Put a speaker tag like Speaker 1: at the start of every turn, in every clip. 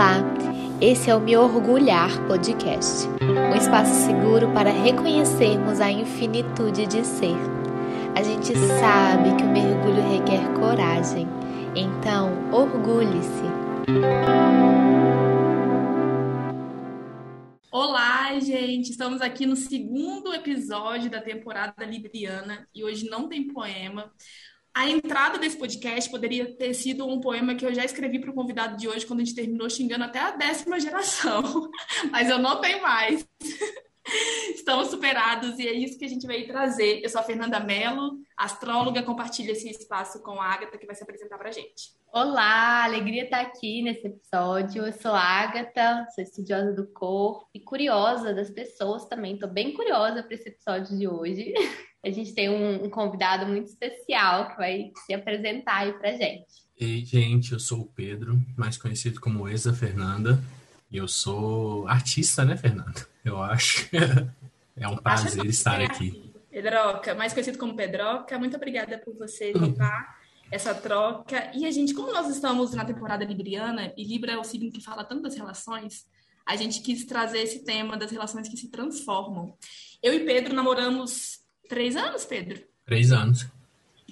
Speaker 1: Olá, esse é o Me Orgulhar Podcast, um espaço seguro para reconhecermos a infinitude de ser. A gente sabe que o mergulho requer coragem, então orgulhe-se.
Speaker 2: Olá, gente! Estamos aqui no segundo episódio da temporada Libriana e hoje não tem poema. A entrada desse podcast poderia ter sido um poema que eu já escrevi para o convidado de hoje, quando a gente terminou xingando até a décima geração. Mas eu não tenho mais. Estamos superados e é isso que a gente veio trazer. Eu sou a Fernanda Mello, astróloga, compartilha esse espaço com a Agatha, que vai se apresentar para a gente.
Speaker 3: Olá, alegria estar aqui nesse episódio. Eu sou a Agatha, sou estudiosa do corpo e curiosa das pessoas também. Estou bem curiosa para esse episódio de hoje. A gente tem um, um, convidado muito especial que vai se apresentar aí pra gente.
Speaker 4: Ei, gente, eu sou o Pedro, mais conhecido como Exa Fernanda. E eu sou artista, né, Fernanda? Eu acho. é um prazer estar aqui.
Speaker 2: Pedroca, mais conhecido como Pedroca, muito obrigada por você topar essa troca. E a gente, como nós estamos na temporada libriana, e Libra é o signo que fala tanto das relações, a gente quis trazer esse tema das relações que se transformam. Eu e Pedro namoramos Três anos, Pedro?
Speaker 4: Três anos.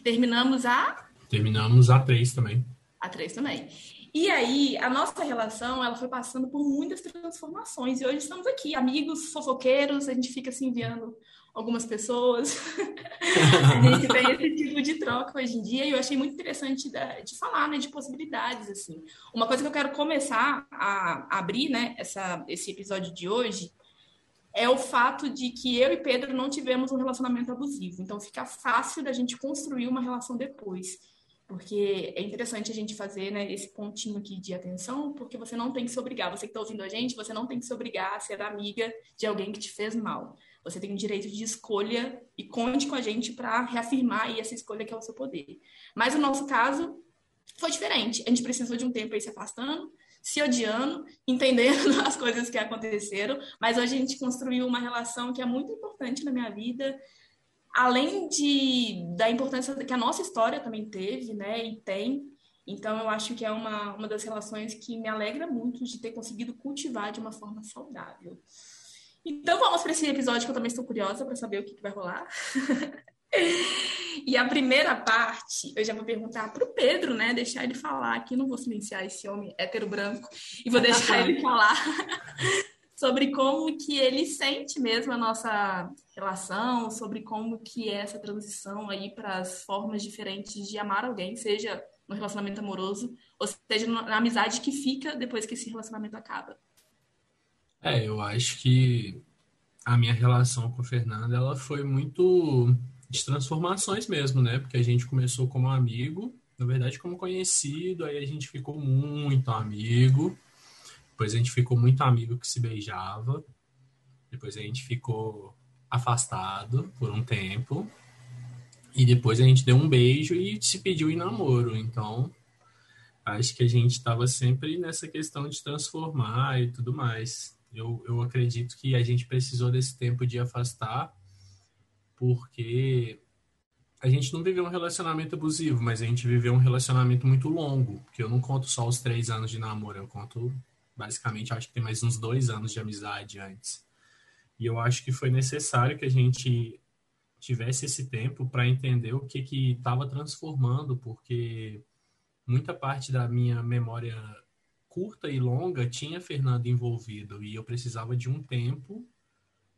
Speaker 2: Terminamos a?
Speaker 4: Terminamos a três também.
Speaker 2: A três também. E aí, a nossa relação, ela foi passando por muitas transformações. E hoje estamos aqui, amigos, fofoqueiros, a gente fica se enviando algumas pessoas. a gente tem esse tipo de troca hoje em dia e eu achei muito interessante de, de falar, né, de possibilidades, assim. Uma coisa que eu quero começar a abrir, né, essa, esse episódio de hoje é o fato de que eu e Pedro não tivemos um relacionamento abusivo. Então fica fácil da gente construir uma relação depois. Porque é interessante a gente fazer né, esse pontinho aqui de atenção, porque você não tem que se obrigar. Você que está ouvindo a gente, você não tem que se obrigar a ser amiga de alguém que te fez mal. Você tem o direito de escolha e conte com a gente para reafirmar essa escolha que é o seu poder. Mas o nosso caso foi diferente. A gente precisou de um tempo aí se afastando, se odiando, entendendo as coisas que aconteceram, mas hoje a gente construiu uma relação que é muito importante na minha vida, além de da importância que a nossa história também teve, né, e tem. Então eu acho que é uma, uma das relações que me alegra muito de ter conseguido cultivar de uma forma saudável. Então vamos para esse episódio que eu também estou curiosa para saber o que, que vai rolar. E a primeira parte, eu já vou perguntar para o Pedro, né? Deixar ele falar aqui, não vou silenciar esse homem hétero branco, e vou deixar ele falar sobre como que ele sente mesmo a nossa relação, sobre como que é essa transição aí para as formas diferentes de amar alguém, seja no relacionamento amoroso, ou seja na amizade que fica depois que esse relacionamento acaba.
Speaker 4: É, eu acho que a minha relação com o Fernando, ela foi muito de transformações mesmo, né? Porque a gente começou como amigo, na verdade como conhecido, aí a gente ficou muito amigo, depois a gente ficou muito amigo que se beijava, depois a gente ficou afastado por um tempo, e depois a gente deu um beijo e se pediu em namoro. Então, acho que a gente estava sempre nessa questão de transformar e tudo mais. Eu, eu acredito que a gente precisou desse tempo de afastar porque a gente não viveu um relacionamento abusivo, mas a gente viveu um relacionamento muito longo, porque eu não conto só os três anos de namoro, eu conto basicamente, acho que tem mais uns dois anos de amizade antes. E eu acho que foi necessário que a gente tivesse esse tempo para entender o que que estava transformando, porque muita parte da minha memória curta e longa tinha Fernando envolvido e eu precisava de um tempo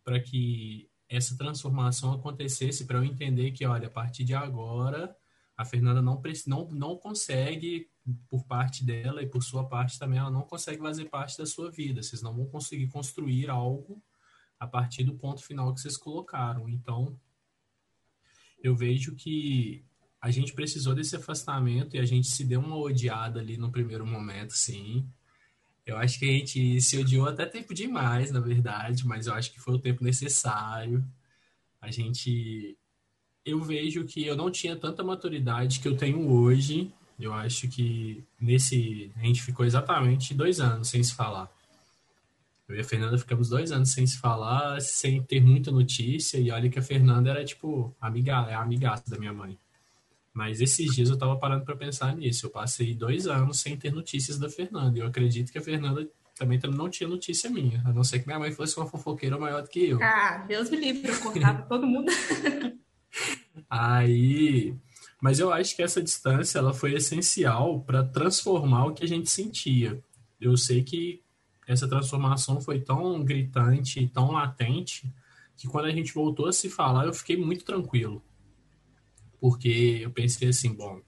Speaker 4: para que essa transformação acontecesse para eu entender que, olha, a partir de agora, a Fernanda não, não, não consegue, por parte dela e por sua parte também, ela não consegue fazer parte da sua vida. Vocês não vão conseguir construir algo a partir do ponto final que vocês colocaram. Então, eu vejo que a gente precisou desse afastamento e a gente se deu uma odiada ali no primeiro momento, sim. Eu acho que a gente se odiou até tempo demais, na verdade, mas eu acho que foi o tempo necessário. A gente. Eu vejo que eu não tinha tanta maturidade que eu tenho hoje. Eu acho que nesse. A gente ficou exatamente dois anos sem se falar. Eu e a Fernanda ficamos dois anos sem se falar, sem ter muita notícia. E olha que a Fernanda era, tipo, amiga, é amigaça da minha mãe. Mas esses dias eu tava parando para pensar nisso. Eu passei dois anos sem ter notícias da Fernanda. E eu acredito que a Fernanda também não tinha notícia minha. A não ser que minha mãe fosse uma fofoqueira maior do que eu.
Speaker 2: Ah, Deus me livre, eu cortava todo mundo.
Speaker 4: Aí. Mas eu acho que essa distância ela foi essencial para transformar o que a gente sentia. Eu sei que essa transformação foi tão gritante, tão latente, que quando a gente voltou a se falar, eu fiquei muito tranquilo. Porque eu pensei assim, bom,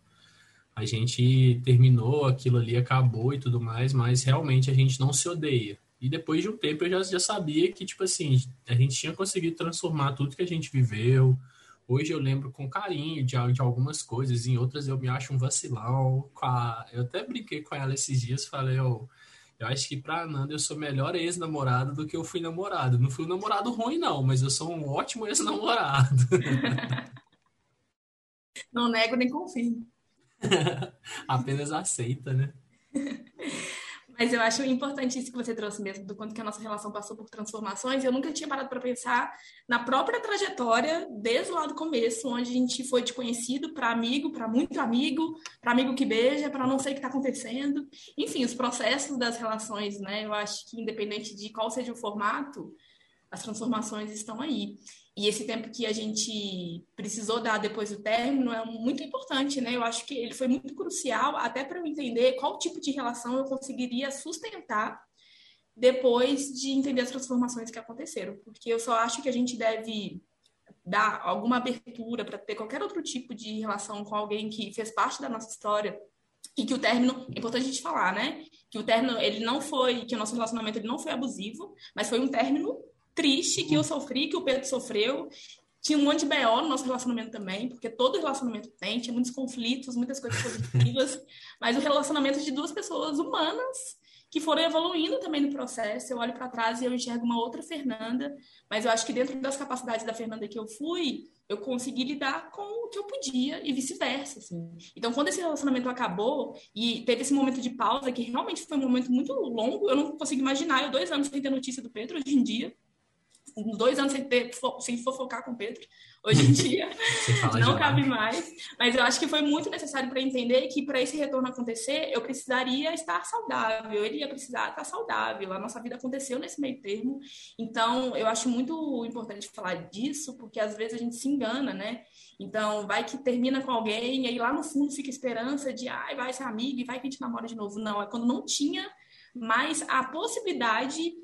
Speaker 4: a gente terminou, aquilo ali acabou e tudo mais, mas realmente a gente não se odeia. E depois de um tempo eu já, já sabia que, tipo assim, a gente tinha conseguido transformar tudo que a gente viveu. Hoje eu lembro com carinho de, de algumas coisas, em outras eu me acho um vacilão. A, eu até brinquei com ela esses dias, falei, oh, eu acho que pra Ananda eu sou melhor ex-namorado do que eu fui namorado. Não fui um namorado ruim, não, mas eu sou um ótimo ex-namorado.
Speaker 2: Não nego nem confirmo.
Speaker 4: Apenas aceita, né?
Speaker 2: Mas eu acho importante isso que você trouxe mesmo, do quanto que a nossa relação passou por transformações. Eu nunca tinha parado para pensar na própria trajetória, desde lá do começo, onde a gente foi de conhecido para amigo, para muito amigo, para amigo que beija, para não sei o que está acontecendo. Enfim, os processos das relações, né? Eu acho que independente de qual seja o formato, as transformações estão aí. E esse tempo que a gente precisou dar depois do término é muito importante, né? Eu acho que ele foi muito crucial até para eu entender qual tipo de relação eu conseguiria sustentar depois de entender as transformações que aconteceram. Porque eu só acho que a gente deve dar alguma abertura para ter qualquer outro tipo de relação com alguém que fez parte da nossa história e que o término, é importante a gente falar, né? Que o término, ele não foi, que o nosso relacionamento ele não foi abusivo, mas foi um término triste que eu sofri, que o Pedro sofreu. Tinha um monte de BO no nosso relacionamento também, porque todo relacionamento tem, tinha muitos conflitos, muitas coisas positivas, mas o relacionamento de duas pessoas humanas que foram evoluindo também no processo. Eu olho para trás e eu enxergo uma outra Fernanda, mas eu acho que dentro das capacidades da Fernanda que eu fui, eu consegui lidar com o que eu podia e vice-versa, assim. Então, quando esse relacionamento acabou e teve esse momento de pausa, que realmente foi um momento muito longo, eu não consigo imaginar, eu dois anos sem ter notícia do Pedro hoje em dia, uns dois anos sem, ter, sem fofocar com o Pedro, hoje em dia não cabe mais. Mas eu acho que foi muito necessário para entender que para esse retorno acontecer, eu precisaria estar saudável, ele ia precisar estar saudável. A nossa vida aconteceu nesse meio termo. Então, eu acho muito importante falar disso, porque às vezes a gente se engana, né? Então, vai que termina com alguém, e aí lá no fundo fica esperança de, ai, vai ser amigo e vai que a gente namora de novo. Não, é quando não tinha mais a possibilidade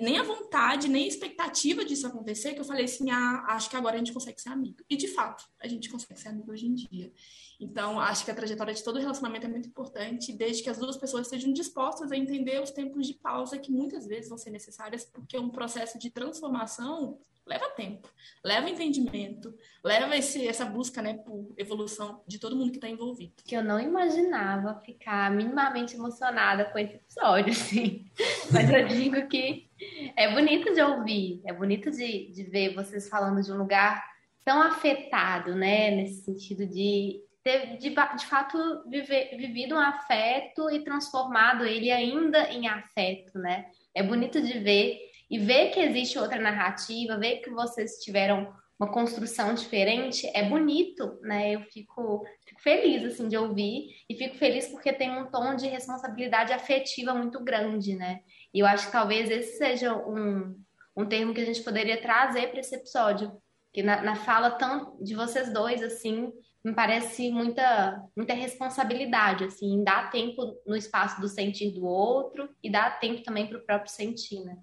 Speaker 2: nem a vontade, nem a expectativa disso acontecer, que eu falei assim, ah, acho que agora a gente consegue ser amigo. E de fato, a gente consegue ser amigo hoje em dia. Então, acho que a trajetória de todo relacionamento é muito importante, desde que as duas pessoas estejam dispostas a entender os tempos de pausa que muitas vezes vão ser necessárias, porque um processo de transformação leva tempo, leva entendimento, leva esse, essa busca né, por evolução de todo mundo que está envolvido.
Speaker 3: Que eu não imaginava ficar minimamente emocionada com esse episódio, assim. Mas eu digo que é bonito de ouvir, é bonito de, de ver vocês falando de um lugar tão afetado, né? Nesse sentido de ter, de, de fato, viver, vivido um afeto e transformado ele ainda em afeto, né? É bonito de ver e ver que existe outra narrativa, ver que vocês tiveram uma construção diferente, é bonito, né? Eu fico, fico feliz, assim, de ouvir e fico feliz porque tem um tom de responsabilidade afetiva muito grande, né? E eu acho que talvez esse seja um, um termo que a gente poderia trazer para esse episódio, que na, na fala tão de vocês dois, assim, me parece muita, muita responsabilidade, assim, dar tempo no espaço do sentir do outro e dar tempo também para o próprio sentir, né?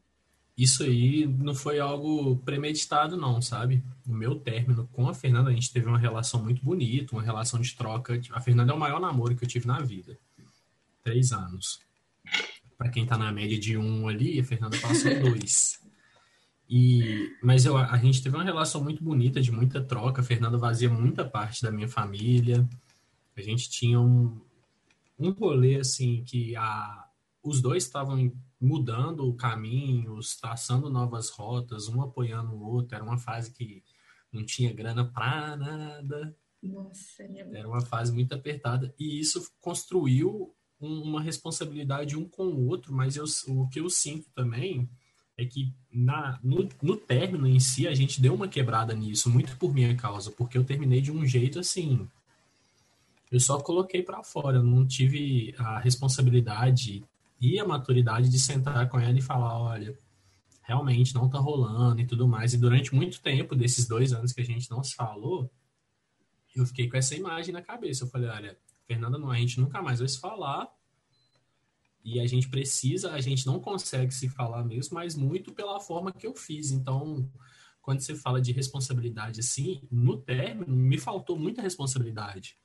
Speaker 4: Isso aí não foi algo premeditado, não, sabe? O meu término com a Fernanda, a gente teve uma relação muito bonita, uma relação de troca. A Fernanda é o maior namoro que eu tive na vida. Três anos. Para quem tá na média de um ali, a Fernanda passou dois. E, mas eu, a gente teve uma relação muito bonita, de muita troca. A Fernanda vazia muita parte da minha família. A gente tinha um, um rolê, assim, que a, os dois estavam mudando caminhos, traçando novas rotas, um apoiando o outro. Era uma fase que não tinha grana para nada.
Speaker 2: Nossa,
Speaker 4: era uma fase muito apertada. E isso construiu um, uma responsabilidade um com o outro, mas eu, o que eu sinto também é que na, no, no término em si a gente deu uma quebrada nisso, muito por minha causa, porque eu terminei de um jeito assim Eu só coloquei para fora, não tive a responsabilidade e a maturidade de sentar com ela e falar, olha, realmente não tá rolando e tudo mais. E durante muito tempo, desses dois anos que a gente não se falou, eu fiquei com essa imagem na cabeça. Eu falei, olha, Fernanda, não, a gente nunca mais vai se falar. E a gente precisa, a gente não consegue se falar mesmo, mas muito pela forma que eu fiz. Então, quando você fala de responsabilidade assim, no término, me faltou muita responsabilidade.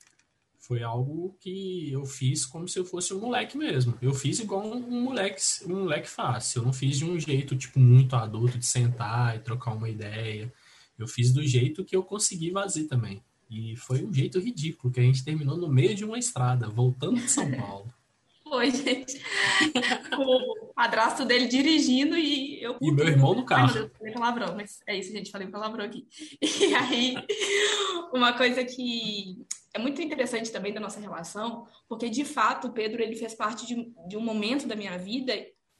Speaker 4: Foi algo que eu fiz como se eu fosse um moleque mesmo. Eu fiz igual um, moleque, um moleque fácil. Eu não fiz de um jeito tipo muito adulto de sentar e trocar uma ideia. Eu fiz do jeito que eu consegui fazer também. E foi um jeito ridículo, que a gente terminou no meio de uma estrada, voltando de São Paulo.
Speaker 2: Foi, gente. o padrasto dele dirigindo e eu.
Speaker 4: E meu irmão no carro. Ai,
Speaker 2: meu Deus, falei palavrão, mas é isso, gente, falei palavrão aqui. E aí, uma coisa que é muito interessante também da nossa relação, porque de fato o Pedro ele fez parte de, de um momento da minha vida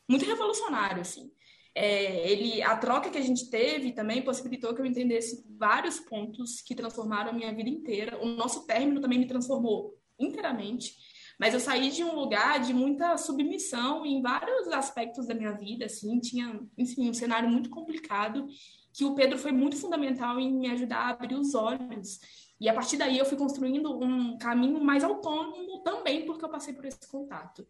Speaker 2: muito revolucionário, assim. É, ele, a troca que a gente teve também possibilitou que eu entendesse vários pontos que transformaram a minha vida inteira. O nosso término também me transformou inteiramente. Mas eu saí de um lugar de muita submissão em vários aspectos da minha vida, assim, tinha, enfim, um cenário muito complicado, que o Pedro foi muito fundamental em me ajudar a abrir os olhos. E a partir daí eu fui construindo um caminho mais autônomo também, porque eu passei por esse contato.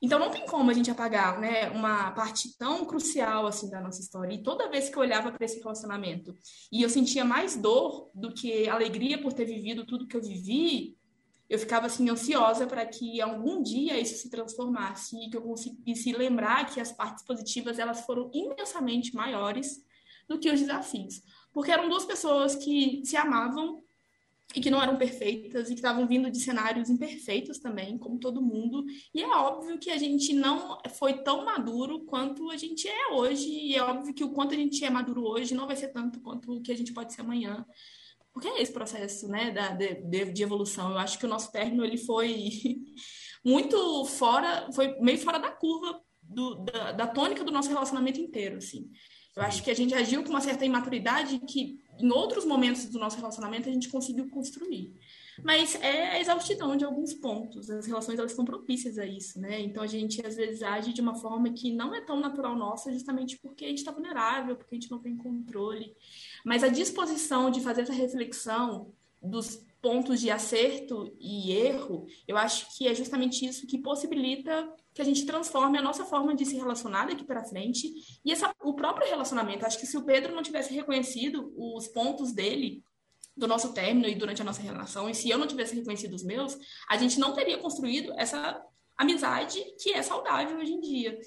Speaker 2: Então não tem como a gente apagar, né, uma parte tão crucial assim da nossa história. E toda vez que eu olhava para esse relacionamento e eu sentia mais dor do que alegria por ter vivido tudo que eu vivi, eu ficava assim ansiosa para que algum dia isso se transformasse e que eu conseguisse lembrar que as partes positivas elas foram imensamente maiores do que os desafios, porque eram duas pessoas que se amavam e que não eram perfeitas e que estavam vindo de cenários imperfeitos também, como todo mundo. E é óbvio que a gente não foi tão maduro quanto a gente é hoje, e é óbvio que o quanto a gente é maduro hoje não vai ser tanto quanto o que a gente pode ser amanhã. Porque é esse processo né, da, de, de evolução. Eu acho que o nosso término ele foi muito fora, foi meio fora da curva do, da, da, tônica do nosso relacionamento inteiro. Assim. Eu acho que a gente agiu com uma certa imaturidade que em outros momentos do nosso relacionamento a gente conseguiu construir. Mas é a exaustidão de alguns pontos. As relações elas são propícias a isso, né? Então a gente às vezes age de uma forma que não é tão natural nossa, justamente porque a gente está vulnerável, porque a gente não tem controle. Mas a disposição de fazer essa reflexão dos pontos de acerto e erro, eu acho que é justamente isso que possibilita que a gente transforme a nossa forma de se relacionar daqui para frente e essa, o próprio relacionamento. Acho que se o Pedro não tivesse reconhecido os pontos dele do nosso término e durante a nossa relação, e se eu não tivesse reconhecido os meus, a gente não teria construído essa amizade que é saudável hoje em dia.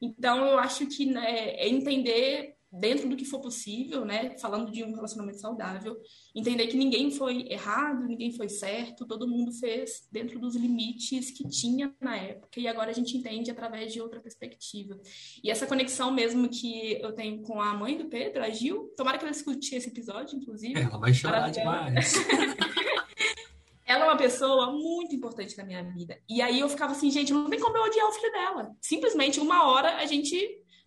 Speaker 2: Então, eu acho que né, é entender dentro do que for possível, né? Falando de um relacionamento saudável, entender que ninguém foi errado, ninguém foi certo, todo mundo fez dentro dos limites que tinha na época e agora a gente entende através de outra perspectiva. E essa conexão mesmo que eu tenho com a mãe do Pedro, a Gil, tomara que ela escute esse episódio, inclusive.
Speaker 4: Ela vai chorar demais.
Speaker 2: ela é uma pessoa muito importante na minha vida. E aí eu ficava assim, gente, não tem como eu odiar o filho dela. Simplesmente uma hora a gente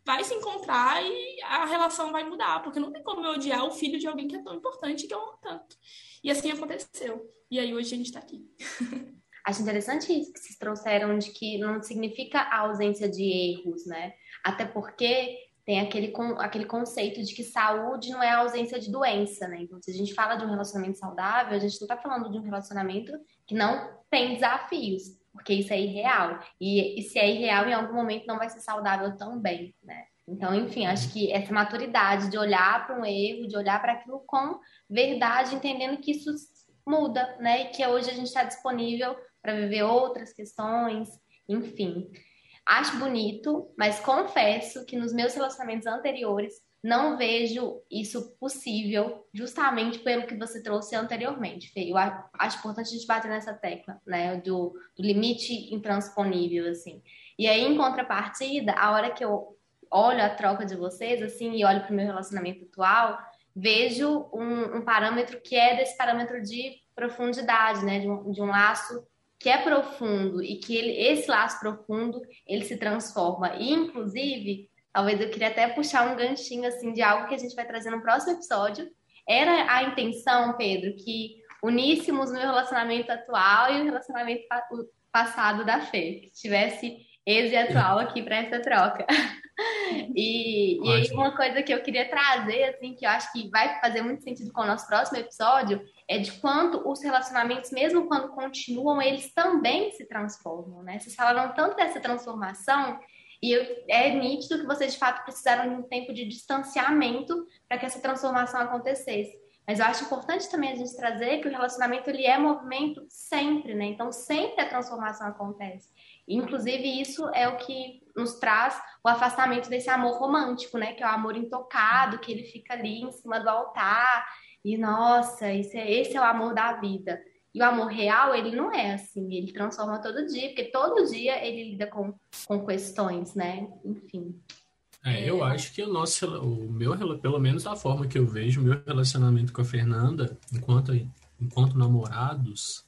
Speaker 2: vai se encontrar e a relação vai mudar, porque não tem como eu odiar o filho de alguém que é tão importante que eu amo tanto. E assim aconteceu. E aí hoje a gente está aqui.
Speaker 3: Acho interessante isso que vocês trouxeram de que não significa a ausência de erros, né? Até porque tem aquele, aquele conceito de que saúde não é a ausência de doença, né? Então, se a gente fala de um relacionamento saudável, a gente não está falando de um relacionamento que não tem desafios porque isso é irreal. E, e se é irreal, em algum momento não vai ser saudável também, né? Então, enfim, acho que essa maturidade de olhar para um erro, de olhar para aquilo com verdade, entendendo que isso muda, né? E que hoje a gente está disponível para viver outras questões, enfim. Acho bonito, mas confesso que nos meus relacionamentos anteriores não vejo isso possível, justamente pelo que você trouxe anteriormente, Fê. Eu acho importante a gente bater nessa tecla, né, do, do limite intransponível, assim. E aí, em contrapartida, a hora que eu olho a troca de vocês, assim, e olho para o meu relacionamento atual, vejo um, um, parâmetro que é desse parâmetro de profundidade, né, de um, de um laço que é profundo e que ele, esse laço profundo ele se transforma. E, inclusive, Talvez eu queria até puxar um ganchinho assim de algo que a gente vai trazer no próximo episódio. Era a intenção, Pedro, que uníssemos o meu relacionamento atual e o relacionamento passado da Fê, que tivesse ex e atual aqui para essa troca. E, e aí uma coisa que eu queria trazer, assim, que eu acho que vai fazer muito sentido com o nosso próximo episódio, é de quanto os relacionamentos, mesmo quando continuam, eles também se transformam, né? Vocês falaram tanto dessa transformação e é nítido que vocês, de fato, precisaram de um tempo de distanciamento para que essa transformação acontecesse. Mas eu acho importante também a gente trazer que o relacionamento ele é movimento sempre, né? Então sempre a transformação acontece. Inclusive isso é o que nos traz o afastamento desse amor romântico, né? Que é o amor intocado, que ele fica ali em cima do altar e nossa, esse é, esse é o amor da vida. E o amor real, ele não é assim, ele transforma todo dia, porque todo dia ele lida com, com questões, né? Enfim.
Speaker 4: É, eu acho que o nosso, o meu, pelo menos da forma que eu vejo o meu relacionamento com a Fernanda, enquanto, enquanto namorados,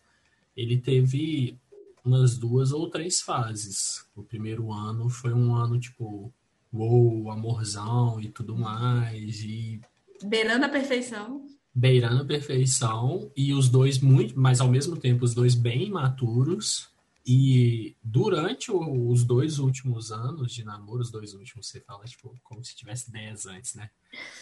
Speaker 4: ele teve umas duas ou três fases. O primeiro ano foi um ano tipo, uou, amorzão e tudo mais, e
Speaker 2: beirando a perfeição.
Speaker 4: Beirando a perfeição e os dois muito, mas ao mesmo tempo os dois bem maturos e durante o, os dois últimos anos de namoro, os dois últimos, você fala, tipo, como se tivesse 10 antes, né?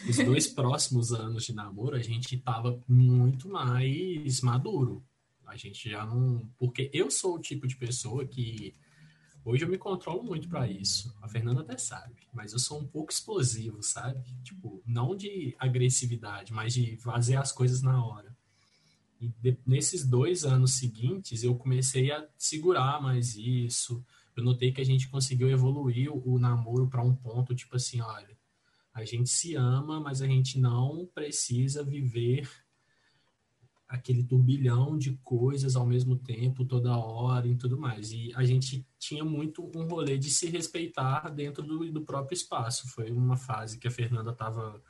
Speaker 4: Os dois próximos anos de namoro, a gente tava muito mais maduro. A gente já não. Porque eu sou o tipo de pessoa que. Hoje eu me controlo muito para isso. A Fernanda até sabe. Mas eu sou um pouco explosivo, sabe? Tipo, não de agressividade, mas de fazer as coisas na hora. E de, nesses dois anos seguintes, eu comecei a segurar mais isso. Eu notei que a gente conseguiu evoluir o, o namoro para um ponto, tipo assim, olha, a gente se ama, mas a gente não precisa viver aquele turbilhão de coisas ao mesmo tempo, toda hora e tudo mais. E a gente tinha muito um rolê de se respeitar dentro do, do próprio espaço. Foi uma fase que a Fernanda estava.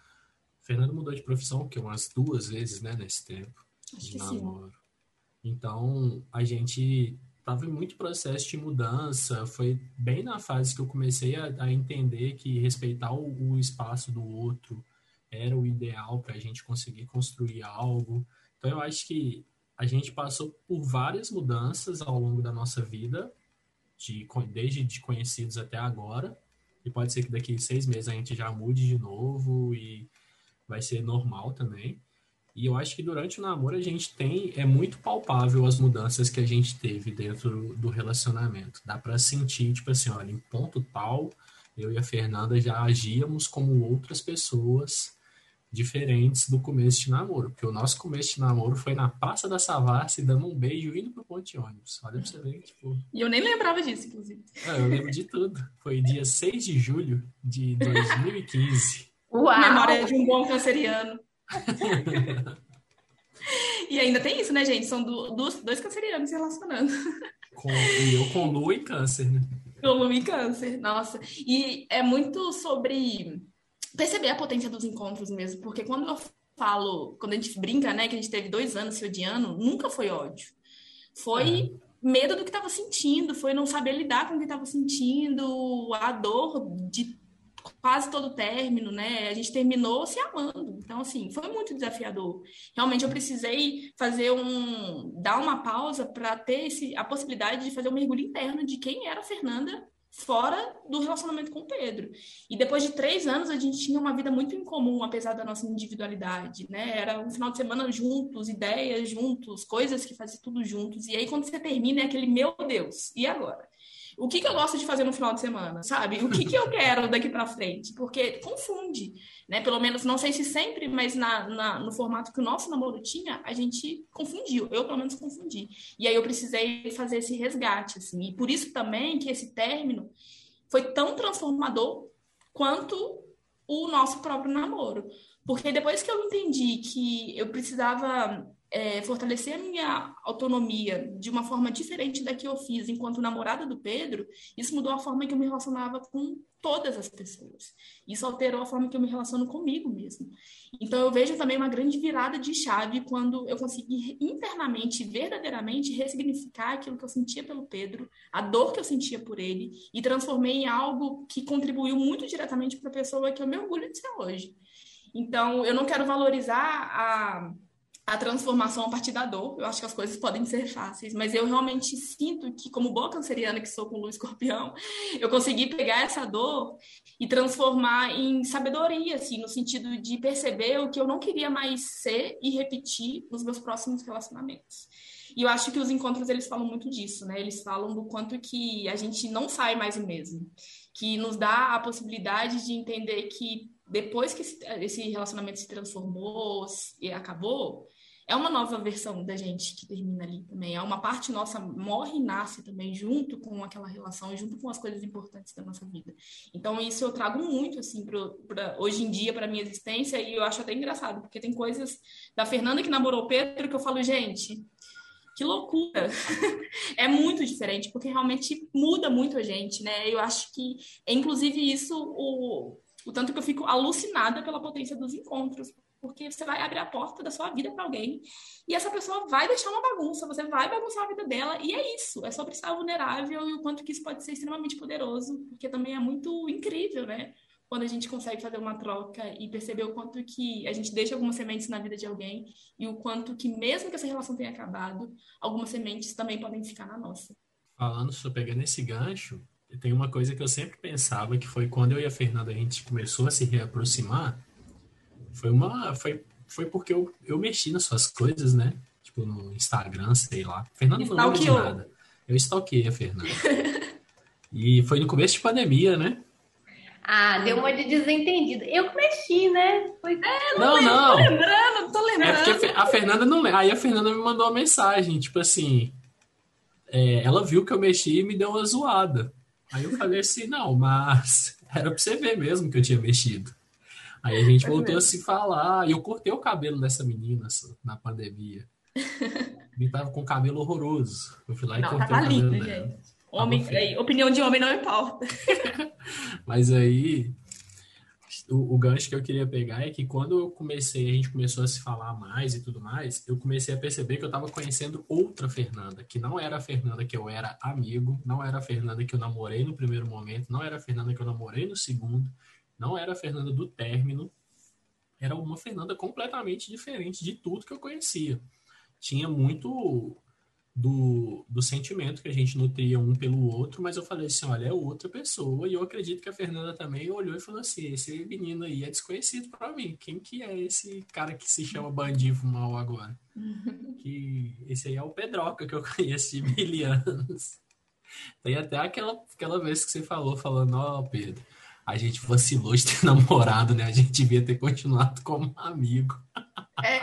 Speaker 4: Fernanda mudou de profissão que umas duas vezes, né, nesse tempo.
Speaker 2: Acho de namoro. Sim.
Speaker 4: Então, a gente estava em muito processo de mudança. Foi bem na fase que eu comecei a, a entender que respeitar o, o, espaço do outro era o ideal para a gente conseguir construir algo. Então, eu acho que a gente passou por várias mudanças ao longo da nossa vida, de, desde de conhecidos até agora. E pode ser que daqui seis meses a gente já mude de novo e vai ser normal também. E eu acho que durante o namoro a gente tem, é muito palpável as mudanças que a gente teve dentro do relacionamento. Dá para sentir, tipo assim, olha, em ponto tal, eu e a Fernanda já agíamos como outras pessoas diferentes do começo de namoro. Porque o nosso começo de namoro foi na Praça da Savassi, dando um beijo indo pro ponte ônibus. Olha pra você ver, tipo...
Speaker 2: E eu nem lembrava disso, inclusive.
Speaker 4: É, eu lembro de tudo. Foi dia 6 de julho de 2015.
Speaker 2: Uau! Memória de um bom canceriano. e ainda tem isso, né, gente? São do, dos, dois cancerianos se relacionando.
Speaker 4: Com, e eu com lua e câncer, né?
Speaker 2: Com lua e câncer, nossa. E é muito sobre perceber a potência dos encontros mesmo, porque quando eu falo, quando a gente brinca, né, que a gente teve dois anos se odiando, nunca foi ódio. Foi medo do que estava sentindo, foi não saber lidar com o que estava sentindo, a dor de quase todo o término, né? A gente terminou se amando. Então, assim, foi muito desafiador. Realmente eu precisei fazer um dar uma pausa para ter esse, a possibilidade de fazer um mergulho interno de quem era a Fernanda fora do relacionamento com o Pedro. E depois de três anos, a gente tinha uma vida muito incomum, apesar da nossa individualidade, né? Era um final de semana juntos, ideias juntos, coisas que fazia tudo juntos. E aí, quando você termina, é aquele, meu Deus, e agora? O que, que eu gosto de fazer no final de semana, sabe? O que, que eu quero daqui para frente? Porque confunde, né? Pelo menos, não sei se sempre, mas na, na, no formato que o nosso namoro tinha, a gente confundiu. Eu, pelo menos, confundi. E aí eu precisei fazer esse resgate, assim. E por isso também que esse término foi tão transformador quanto o nosso próprio namoro. Porque depois que eu entendi que eu precisava é, fortalecer a minha autonomia de uma forma diferente da que eu fiz enquanto namorada do Pedro, isso mudou a forma que eu me relacionava com todas as pessoas. Isso alterou a forma que eu me relaciono comigo mesmo. Então eu vejo também uma grande virada de chave quando eu consegui internamente, verdadeiramente ressignificar aquilo que eu sentia pelo Pedro, a dor que eu sentia por ele e transformei em algo que contribuiu muito diretamente para a pessoa que eu me orgulho de ser hoje. Então eu não quero valorizar a a transformação a partir da dor. Eu acho que as coisas podem ser fáceis, mas eu realmente sinto que, como boa canceriana que sou com o escorpião, eu consegui pegar essa dor e transformar em sabedoria, assim, no sentido de perceber o que eu não queria mais ser e repetir nos meus próximos relacionamentos. E eu acho que os encontros eles falam muito disso, né? Eles falam do quanto que a gente não sai mais o mesmo, que nos dá a possibilidade de entender que depois que esse relacionamento se transformou e acabou, é uma nova versão da gente que termina ali também. É uma parte nossa morre e nasce também junto com aquela relação, junto com as coisas importantes da nossa vida. Então isso eu trago muito assim para hoje em dia para minha existência e eu acho até engraçado porque tem coisas da Fernanda que namorou Pedro que eu falo gente que loucura! é muito diferente, porque realmente muda muito a gente, né? Eu acho que, inclusive, isso o, o tanto que eu fico alucinada pela potência dos encontros, porque você vai abrir a porta da sua vida para alguém e essa pessoa vai deixar uma bagunça, você vai bagunçar a vida dela e é isso, é sobre estar vulnerável e o quanto que isso pode ser extremamente poderoso, porque também é muito incrível, né? Quando a gente consegue fazer uma troca e perceber o quanto que a gente deixa algumas sementes na vida de alguém e o quanto que mesmo que essa relação tenha acabado, algumas sementes também podem ficar na nossa.
Speaker 4: Falando, só pegando esse gancho, tem uma coisa que eu sempre pensava que foi quando eu e a Fernanda a gente começou a se reaproximar, foi uma. Foi, foi porque eu, eu mexi nas suas coisas, né? Tipo, no Instagram, sei lá. Fernanda não lembra de nada. Eu stalkeei a Fernanda. e foi no começo de pandemia, né?
Speaker 3: Ah, deu uma de desentendido. Eu mexi, né?
Speaker 2: Foi... É, não, não, não. Tô lembrando, tô lembrando.
Speaker 4: É porque a Fernanda não lembra. Aí a Fernanda me mandou uma mensagem, tipo assim. É, ela viu que eu mexi e me deu uma zoada. Aí eu falei assim, não, mas era pra você ver mesmo que eu tinha mexido. Aí a gente é voltou mesmo. a se falar. E eu cortei o cabelo dessa menina na pandemia. Ele tava com cabelo horroroso. Eu fui lá e não, cortei tava o cabelo lindo, dela.
Speaker 2: gente. Homem, aí, opinião de homem não importa.
Speaker 4: Mas aí, o, o, gancho que eu queria pegar é que quando eu comecei, a gente começou a se falar mais e tudo mais, eu comecei a perceber que eu estava conhecendo outra Fernanda, que não era a Fernanda que eu era amigo, não era a Fernanda que eu namorei no primeiro momento, não era a Fernanda que eu namorei no segundo, não era a Fernanda do término, era uma Fernanda completamente diferente de tudo que eu conhecia. Tinha muito do, do sentimento que a gente nutria um pelo outro, mas eu falei assim, olha, é outra pessoa, e eu acredito que a Fernanda também olhou e falou assim, esse menino aí é desconhecido para mim, quem que é esse cara que se chama Bandido Mal agora? que esse aí é o Pedroca, que eu conheço de mil anos. Tem até aquela, aquela vez que você falou, falando, ó, oh, Pedro, a gente vacilou de ter namorado, né? A gente devia ter continuado como amigo.
Speaker 2: É,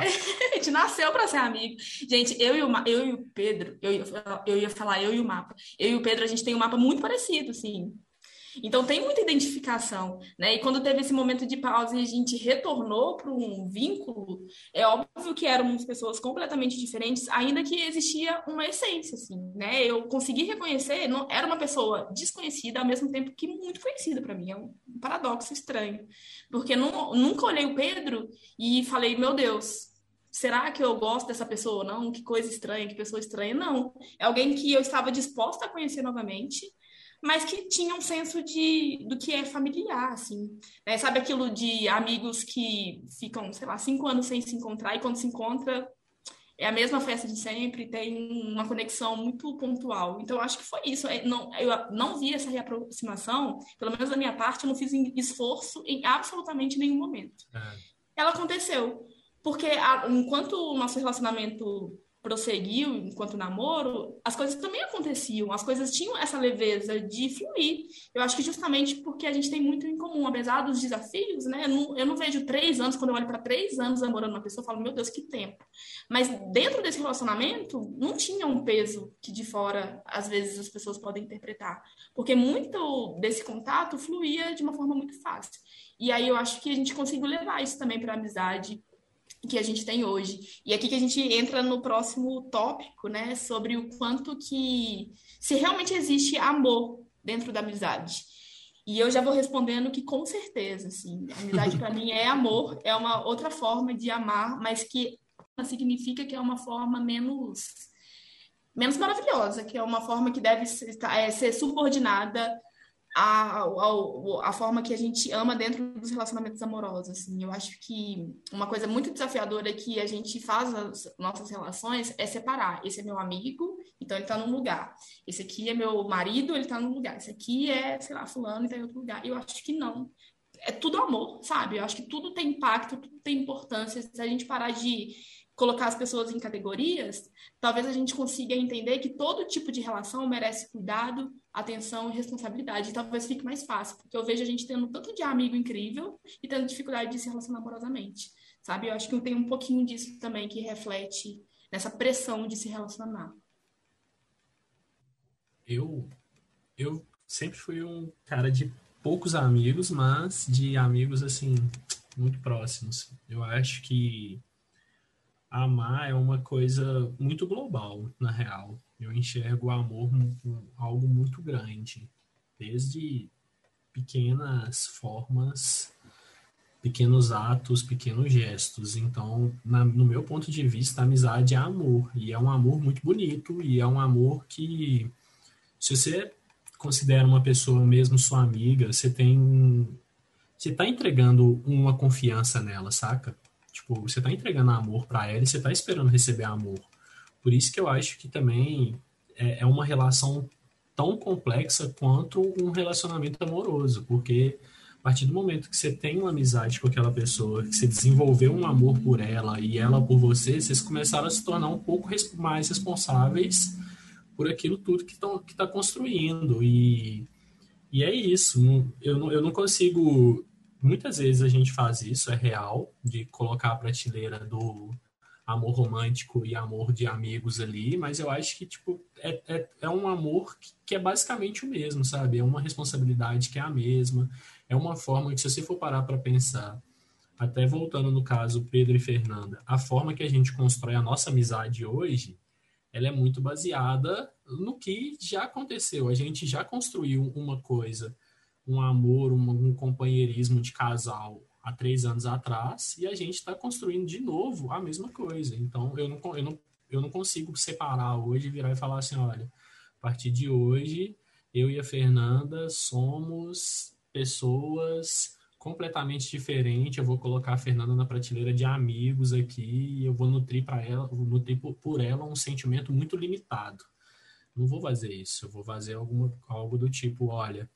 Speaker 2: gente nasceu para ser amigo. Gente, eu e o, eu e o Pedro, eu, eu ia falar eu e o mapa. Eu e o Pedro, a gente tem um mapa muito parecido, assim. Então tem muita identificação, né? E quando teve esse momento de pausa e a gente retornou para um vínculo, é óbvio que éramos pessoas completamente diferentes, ainda que existia uma essência, assim, né? Eu consegui reconhecer, não era uma pessoa desconhecida ao mesmo tempo que muito conhecida para mim, é um paradoxo estranho, porque não, nunca olhei o Pedro e falei, meu Deus, será que eu gosto dessa pessoa? Não, que coisa estranha, que pessoa estranha. Não, é alguém que eu estava disposta a conhecer novamente, mas que tinha um senso de do que é familiar, assim. Né? Sabe aquilo de amigos que ficam, sei lá, cinco anos sem se encontrar e quando se encontra é a mesma festa de sempre, tem uma conexão muito pontual. Então, acho que foi isso. Eu é, não, eu não vi essa reaproximação, pelo menos da minha parte, eu não fiz esforço em absolutamente nenhum momento. É. Ela aconteceu. Porque a, enquanto o nosso relacionamento prosseguiu enquanto namoro, as coisas também aconteciam, as coisas tinham essa leveza de fluir. Eu acho que justamente porque a gente tem muito em comum, apesar dos desafios, né? Eu não, eu não vejo três anos, quando eu olho para três anos namorando uma pessoa, eu falo, meu Deus, que tempo. Mas dentro desse relacionamento, não tinha um peso que de fora, às vezes, as pessoas podem interpretar. Porque muito desse contato fluía de uma forma muito fácil. E aí eu acho que a gente conseguiu levar isso também para a amizade, que a gente tem hoje. E aqui que a gente entra no próximo tópico, né, sobre o quanto que se realmente existe amor dentro da amizade. E eu já vou respondendo que com certeza, assim, amizade para mim é amor, é uma outra forma de amar, mas que significa que é uma forma menos menos maravilhosa, que é uma forma que deve ser, é, ser subordinada a, a, a, forma que a gente ama dentro dos relacionamentos amorosos. Assim. Eu acho que uma coisa muito desafiadora que a gente faz as nossas relações é separar. Esse é meu amigo, então ele está num lugar. Esse aqui é meu marido, ele está num lugar. Esse aqui é, sei lá, fulano, está em outro lugar. Eu acho que não. É tudo amor, sabe? Eu acho que tudo tem impacto, tudo tem importância. Se a gente parar de colocar as pessoas em categorias, talvez a gente consiga entender que todo tipo de relação merece cuidado, atenção e responsabilidade. E talvez fique mais fácil, porque eu vejo a gente tendo tanto de amigo incrível e tendo dificuldade de se relacionar amorosamente, sabe? Eu acho que tem um pouquinho disso também que reflete nessa pressão de se relacionar.
Speaker 4: Eu, eu sempre fui um cara de poucos amigos, mas de amigos assim muito próximos. Eu acho que amar é uma coisa muito global, na real. Eu enxergo o amor como algo muito grande, desde pequenas formas, pequenos atos, pequenos gestos. Então, na, no meu ponto de vista, a amizade é amor, e é um amor muito bonito, e é um amor que, se você considera uma pessoa mesmo sua amiga, você tem. Você está entregando uma confiança nela, saca? Tipo, você tá entregando amor para ela e você tá esperando receber amor. Por isso que eu acho que também é, é uma relação tão complexa quanto um relacionamento amoroso, porque a partir do momento que você tem uma amizade com aquela pessoa, que você desenvolveu um amor por ela e ela por você, vocês começaram a se tornar um pouco mais responsáveis por aquilo tudo que está tá construindo. E, e é isso. Eu não, eu não consigo muitas vezes a gente faz isso, é real, de colocar a prateleira do amor romântico e amor de amigos ali, mas eu acho que, tipo, é, é, é um amor que, que, é basicamente o mesmo, sabe? É uma responsabilidade que é a mesma, é uma forma que, se você for parar para pensar, até voltando no caso Pedro e Fernanda, a forma que a gente constrói a nossa amizade hoje, ela é muito baseada no que já aconteceu. A gente já construiu uma coisa um amor, um, um companheirismo de casal há três anos atrás e a gente está construindo de novo a mesma coisa. Então, eu não, eu, não, eu não consigo separar hoje, virar e falar assim: olha, a partir de hoje, eu e a Fernanda somos pessoas completamente diferentes. Eu vou colocar a Fernanda na prateleira de amigos aqui e eu vou nutrir para ela, nutrir por ela um sentimento muito limitado. Não vou fazer isso. Eu vou fazer alguma, algo do tipo, olha,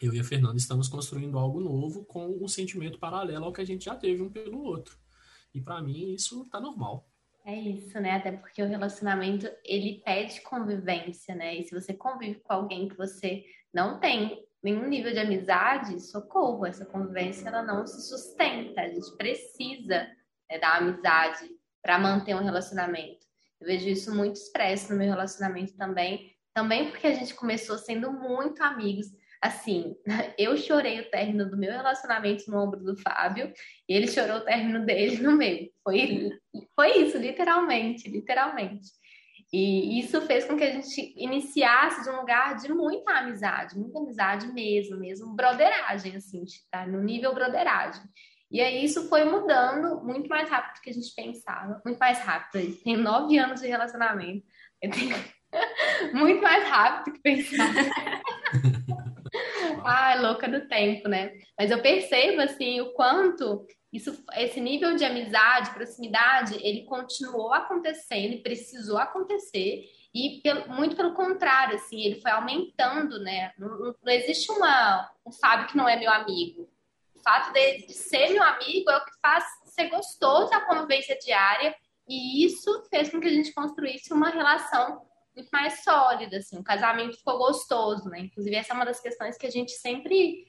Speaker 4: eu e a Fernanda estamos construindo algo novo com um sentimento paralelo ao que a gente já teve um pelo outro. E para mim isso tá normal.
Speaker 3: É isso, né? Até porque o relacionamento ele pede convivência, né? E se você convive com alguém que você não tem nenhum nível de amizade, socorro, essa convivência ela não se sustenta. A gente precisa né, da amizade para manter um relacionamento. Eu vejo isso muito expresso no meu relacionamento também, também porque a gente começou sendo muito amigos assim, eu chorei o término do meu relacionamento no ombro do Fábio e ele chorou o término dele no meu. Foi, foi isso, literalmente, literalmente. E isso fez com que a gente iniciasse de um lugar de muita amizade, muita amizade mesmo, mesmo broderagem, assim, tá? no nível broderagem. E aí isso foi mudando muito mais rápido do que a gente pensava, muito mais rápido. Tenho nove anos de relacionamento, eu tenho muito mais rápido do que pensava. Ai, louca do tempo, né? Mas eu percebo, assim, o quanto isso, esse nível de amizade, proximidade, ele continuou acontecendo e precisou acontecer. E pelo, muito pelo contrário, assim, ele foi aumentando, né? Não, não existe uma, um Fábio que não é meu amigo. O fato de, de ser meu amigo é o que faz ser gostoso a convivência diária e isso fez com que a gente construísse uma relação mais sólida, assim, o casamento ficou gostoso, né? Inclusive, essa é uma das questões que a gente sempre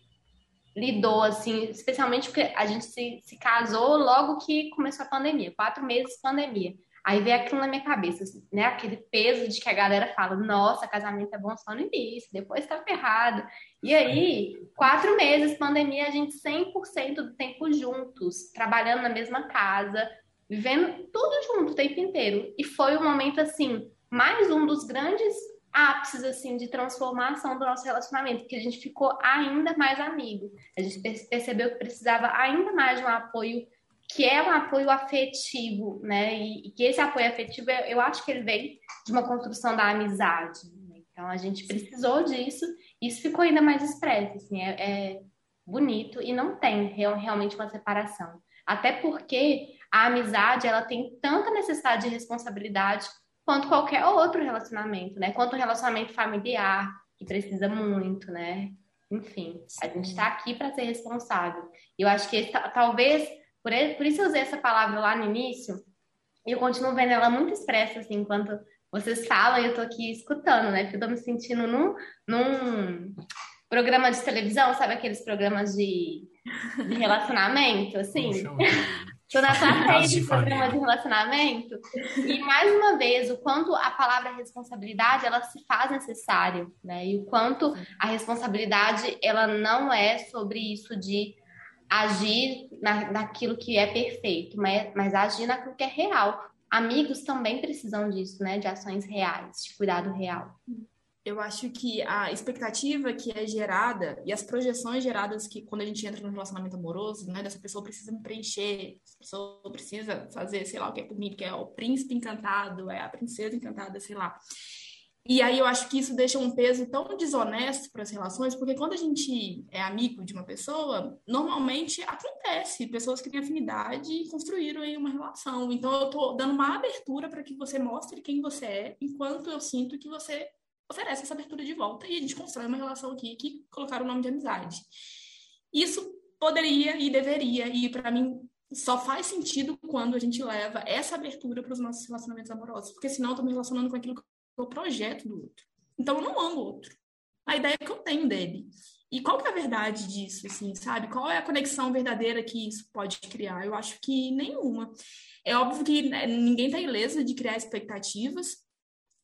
Speaker 3: lidou, assim, especialmente porque a gente se, se casou logo que começou a pandemia, quatro meses de pandemia. Aí veio aquilo na minha cabeça, assim, né? Aquele peso de que a galera fala, nossa, casamento é bom só no início, depois tá ferrado. E aí, quatro meses, pandemia, a gente 100% do tempo juntos, trabalhando na mesma casa, vivendo tudo junto o tempo inteiro. E foi um momento, assim, mais um dos grandes ápices assim de transformação do nosso relacionamento, que a gente ficou ainda mais amigo. A gente percebeu que precisava ainda mais de um apoio que é um apoio afetivo, né? E, que esse apoio afetivo, eu acho que ele vem de uma construção da amizade. Né? Então a gente precisou disso, e isso ficou ainda mais expresso, assim, é, é bonito e não tem real, realmente uma separação. Até porque a amizade, ela tem tanta necessidade de responsabilidade quanto qualquer outro relacionamento, né? Quanto o relacionamento familiar, que precisa muito, né? Enfim, a gente está aqui para ser responsável. E eu acho que esse, talvez, por, por isso eu usei essa palavra lá no início, e eu continuo vendo ela muito expressa, assim, enquanto vocês falam e eu tô aqui escutando, né? Porque eu tô me sentindo num, num programa de televisão, sabe aqueles programas de, de relacionamento, assim? Tô na plateia de programa de relacionamento. E, mais uma vez, o quanto a palavra responsabilidade, ela se faz necessária, né? E o quanto a responsabilidade, ela não é sobre isso de agir na, naquilo que é perfeito, mas, mas agir naquilo que é real. Amigos também precisam disso, né? De ações reais, de cuidado real.
Speaker 2: Eu acho que a expectativa que é gerada e as projeções geradas que quando a gente entra no relacionamento amoroso, né, dessa pessoa precisa me preencher, essa pessoa precisa fazer, sei lá, o que é por mim, que é o príncipe encantado, é a princesa encantada, sei lá. E aí eu acho que isso deixa um peso tão desonesto para as relações, porque quando a gente é amigo de uma pessoa, normalmente acontece, pessoas que têm afinidade construíram aí uma relação. Então eu estou dando uma abertura para que você mostre quem você é, enquanto eu sinto que você oferece essa abertura de volta e a gente constrói uma relação aqui que colocar o nome de amizade. Isso poderia e deveria, e para mim só faz sentido quando a gente leva essa abertura para os nossos relacionamentos amorosos, porque senão eu estou me relacionando com aquilo que o projeto do outro. Então eu não amo o outro. A ideia que eu tenho dele. E qual que é a verdade disso, assim, sabe? Qual é a conexão verdadeira que isso pode criar? Eu acho que nenhuma. É óbvio que né, ninguém está ileso de criar expectativas.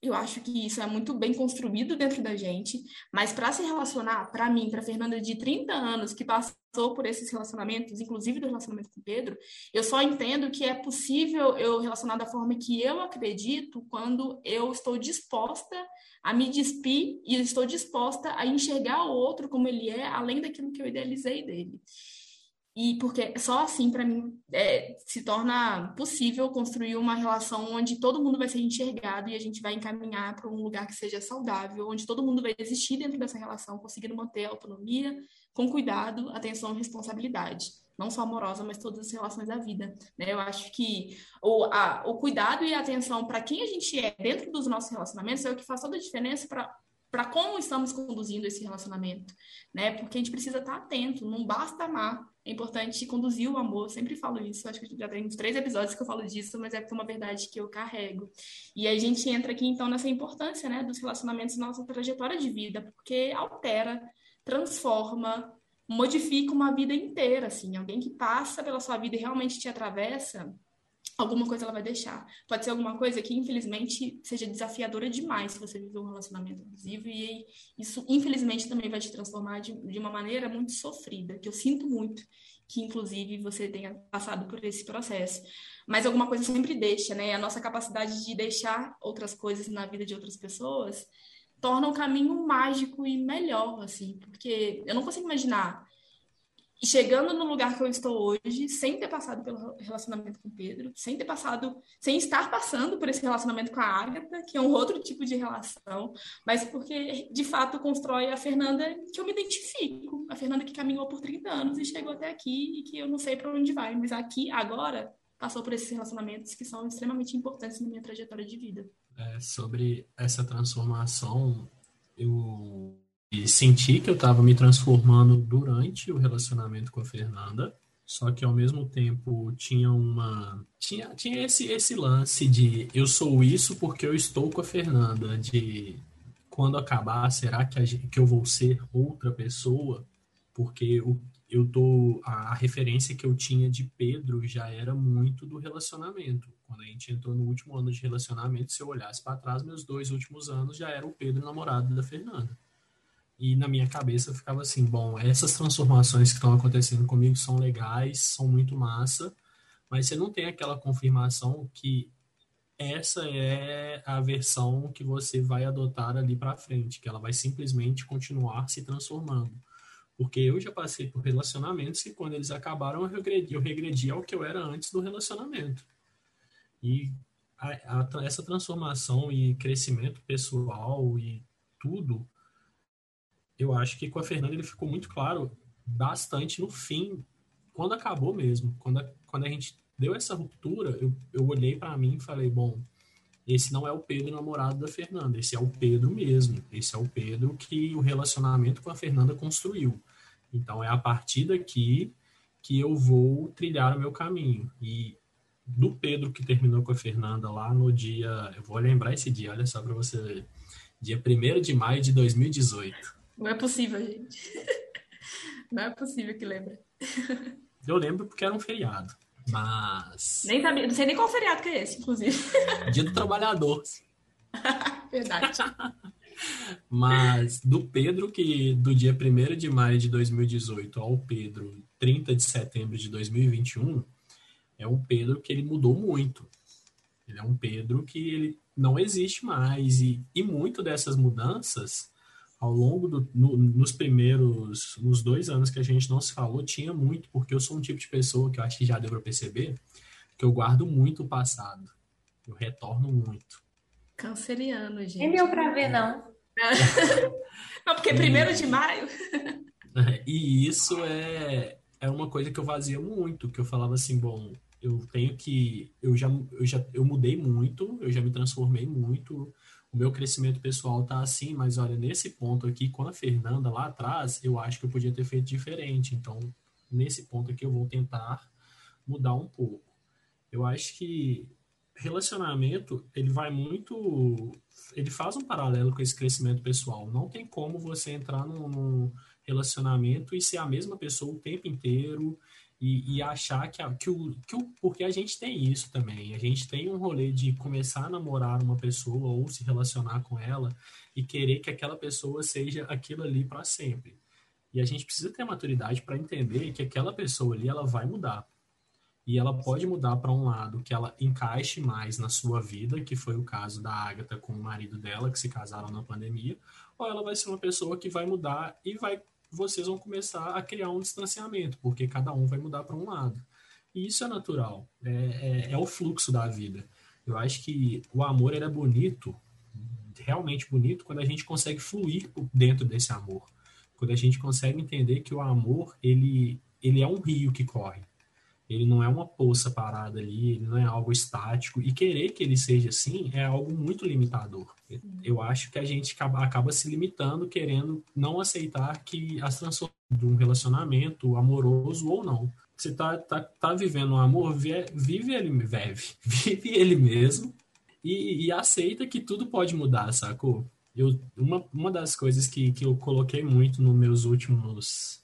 Speaker 2: Eu acho que isso é muito bem construído dentro da gente, mas para se relacionar, para mim, para Fernanda de 30 anos, que passou por esses relacionamentos, inclusive do relacionamento com Pedro, eu só entendo que é possível eu relacionar da forma que eu acredito quando eu estou disposta a me despir e estou disposta a enxergar o outro como ele é, além daquilo que eu idealizei dele. E porque só assim, para mim, é, se torna possível construir uma relação onde todo mundo vai ser enxergado e a gente vai encaminhar para um lugar que seja saudável, onde todo mundo vai existir dentro dessa relação, conseguindo manter a autonomia, com cuidado, atenção e responsabilidade. Não só amorosa, mas todas as relações da vida. Né? Eu acho que o, a, o cuidado e a atenção para quem a gente é dentro dos nossos relacionamentos é o que faz toda a diferença para para como estamos conduzindo esse relacionamento, né? Porque a gente precisa estar atento, não basta amar, é importante conduzir o amor, eu sempre falo isso, acho que já tem uns três episódios que eu falo disso, mas é uma verdade que eu carrego. E a gente entra aqui, então, nessa importância, né, dos relacionamentos na nossa trajetória de vida, porque altera, transforma, modifica uma vida inteira, assim. Alguém que passa pela sua vida e realmente te atravessa, alguma coisa ela vai deixar. Pode ser alguma coisa que, infelizmente, seja desafiadora demais se você viver um relacionamento abusivo, e isso, infelizmente, também vai te transformar de, de uma maneira muito sofrida, que eu sinto muito que, inclusive, você tenha passado por esse processo. Mas alguma coisa sempre deixa, né? A nossa capacidade de deixar outras coisas na vida de outras pessoas torna o caminho mágico e melhor, assim, porque eu não consigo imaginar chegando no lugar que eu estou hoje, sem ter passado pelo relacionamento com Pedro, sem ter passado, sem estar passando por esse relacionamento com a Agatha, que é um outro tipo de relação, mas porque de fato constrói a Fernanda que eu me identifico, a Fernanda que caminhou por 30 anos e chegou até aqui e que eu não sei para onde vai, mas aqui agora passou por esses relacionamentos que são extremamente importantes na minha trajetória de vida.
Speaker 4: É, sobre essa transformação, eu e senti que eu estava me transformando durante o relacionamento com a Fernanda, só que ao mesmo tempo tinha uma tinha, tinha esse esse lance de eu sou isso porque eu estou com a Fernanda, de quando acabar, será que, a, que eu vou ser outra pessoa? Porque eu, eu tô a, a referência que eu tinha de Pedro já era muito do relacionamento. Quando a gente entrou no último ano de relacionamento, se eu olhasse para trás, meus dois últimos anos já era o Pedro namorado da Fernanda. E na minha cabeça ficava assim, bom, essas transformações que estão acontecendo comigo são legais, são muito massa, mas você não tem aquela confirmação que essa é a versão que você vai adotar ali para frente, que ela vai simplesmente continuar se transformando. Porque eu já passei por relacionamentos que quando eles acabaram eu regredi, eu regredi ao que eu era antes do relacionamento. E a, a, essa transformação e crescimento pessoal e tudo, eu acho que com a Fernanda ele ficou muito claro bastante no fim, quando acabou mesmo. Quando a, quando a gente deu essa ruptura, eu, eu olhei para mim e falei, bom, esse não é o Pedro namorado da Fernanda, esse é o Pedro mesmo. Esse é o Pedro que o relacionamento com a Fernanda construiu. Então é a partir daqui que eu vou trilhar o meu caminho. E do Pedro que terminou com a Fernanda lá no dia, eu vou lembrar esse dia, olha só para você ver. Dia 1 de maio de 2018.
Speaker 2: Não é possível, gente. Não é possível que lembre.
Speaker 4: Eu lembro porque era um feriado. Mas.
Speaker 2: Nem sabia, não sei nem qual feriado que é esse, inclusive.
Speaker 4: Dia do Trabalhador.
Speaker 2: Verdade.
Speaker 4: Mas do Pedro, que do dia 1 de maio de 2018 ao Pedro 30 de setembro de 2021, é um Pedro que ele mudou muito. Ele é um Pedro que ele não existe mais. E, e muito dessas mudanças ao longo do, no, nos primeiros, nos dois anos que a gente não se falou, tinha muito, porque eu sou um tipo de pessoa que eu acho que já deu para perceber, que eu guardo muito o passado. Eu retorno muito.
Speaker 2: Canceriano, gente.
Speaker 3: Nem deu para ver, não.
Speaker 2: não, porque é primeiro de maio.
Speaker 4: e isso é, é uma coisa que eu fazia muito, que eu falava assim, bom, eu tenho que. Eu já, eu já eu mudei muito, eu já me transformei muito o meu crescimento pessoal tá assim, mas olha, nesse ponto aqui, com a Fernanda lá atrás, eu acho que eu podia ter feito diferente. Então, nesse ponto aqui, eu vou tentar mudar um pouco. Eu acho que relacionamento, ele vai muito. Ele faz um paralelo com esse crescimento pessoal. Não tem como você entrar num, num relacionamento e ser a mesma pessoa o tempo inteiro e, e achar que, que, o, que o. Porque a gente tem isso também. A gente tem um rolê de começar a namorar uma pessoa ou se relacionar com ela e querer que aquela pessoa seja aquilo ali para sempre. E a gente precisa ter maturidade para entender que aquela pessoa ali ela vai mudar. E ela pode mudar para um lado que ela encaixe mais na sua vida, que foi o caso da Agatha com o marido dela, que se casaram na pandemia, ou ela vai ser uma pessoa que vai mudar e vai vocês vão começar a criar um distanciamento, porque cada um vai mudar para um lado. E isso é natural, é, é, é, o fluxo da vida. Eu acho que o amor é bonito, realmente bonito, quando a gente consegue fluir dentro desse amor. Quando a gente consegue entender que o amor, ele, ele é um rio que corre. Ele não é uma poça parada ali, ele não é algo estático. E querer que ele seja assim é algo muito limitador. Eu acho que a gente acaba, acaba se limitando, querendo não aceitar que as transformações de um relacionamento amoroso ou não. Você tá, tá, tá vivendo um amor, vive ele, vive, vive ele mesmo e, e aceita que tudo pode mudar, sacou? Eu, uma, uma das coisas que, que eu coloquei muito nos meus últimos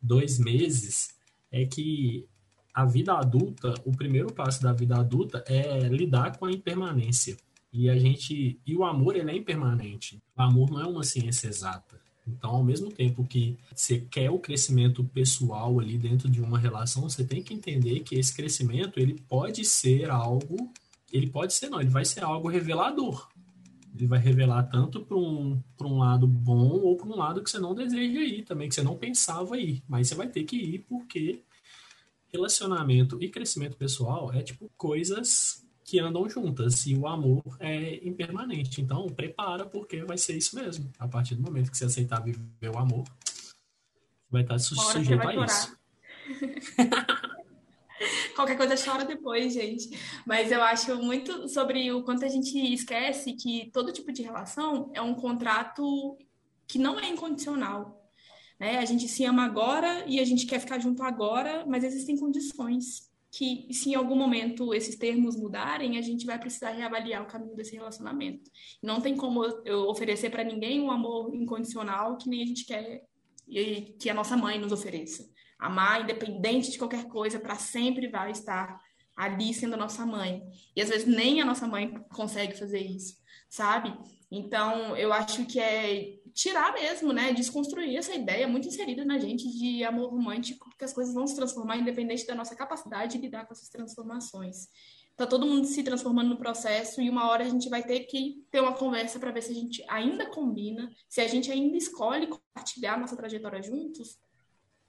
Speaker 4: dois meses é que a vida adulta, o primeiro passo da vida adulta é lidar com a impermanência. E a gente, e o amor ele é impermanente. O amor não é uma ciência exata. Então, ao mesmo tempo que você quer o crescimento pessoal ali dentro de uma relação, você tem que entender que esse crescimento ele pode ser algo, ele pode ser não, ele vai ser algo revelador. Ele vai revelar tanto para um, um lado bom ou para um lado que você não deseja ir também, que você não pensava ir. Mas você vai ter que ir porque relacionamento e crescimento pessoal é tipo coisas que andam juntas e o amor é impermanente. Então, prepara porque vai ser isso mesmo. A partir do momento que você aceitar viver o amor, vai estar su sujeito a isso.
Speaker 2: Qualquer coisa chora depois, gente. Mas eu acho muito sobre o quanto a gente esquece que todo tipo de relação é um contrato que não é incondicional. Né? A gente se ama agora e a gente quer ficar junto agora, mas existem condições que, se em algum momento esses termos mudarem, a gente vai precisar reavaliar o caminho desse relacionamento. Não tem como eu oferecer para ninguém um amor incondicional que nem a gente quer que a nossa mãe nos ofereça. Amar, independente de qualquer coisa, para sempre vai estar ali sendo a nossa mãe. E às vezes nem a nossa mãe consegue fazer isso, sabe? Então, eu acho que é tirar mesmo, né? Desconstruir essa ideia muito inserida na gente de amor romântico, que as coisas vão se transformar independente da nossa capacidade de lidar com essas transformações. Tá todo mundo se transformando no processo e uma hora a gente vai ter que ter uma conversa para ver se a gente ainda combina, se a gente ainda escolhe compartilhar nossa trajetória juntos,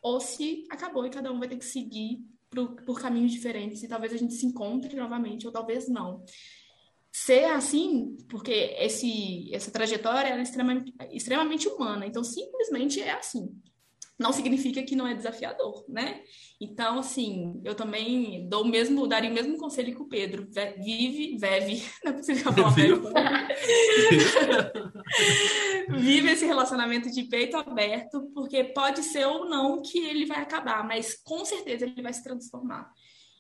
Speaker 2: ou se acabou e cada um vai ter que seguir por, por caminhos diferentes e talvez a gente se encontre novamente ou talvez não. Ser assim, porque esse, essa trajetória é extremamente, extremamente humana, então simplesmente é assim. Não significa que não é desafiador, né? Então, assim, eu também dou o mesmo, daria o mesmo conselho que o Pedro. Vive, vive, não é possível falar vive. vive esse relacionamento de peito aberto, porque pode ser ou não que ele vai acabar, mas com certeza ele vai se transformar.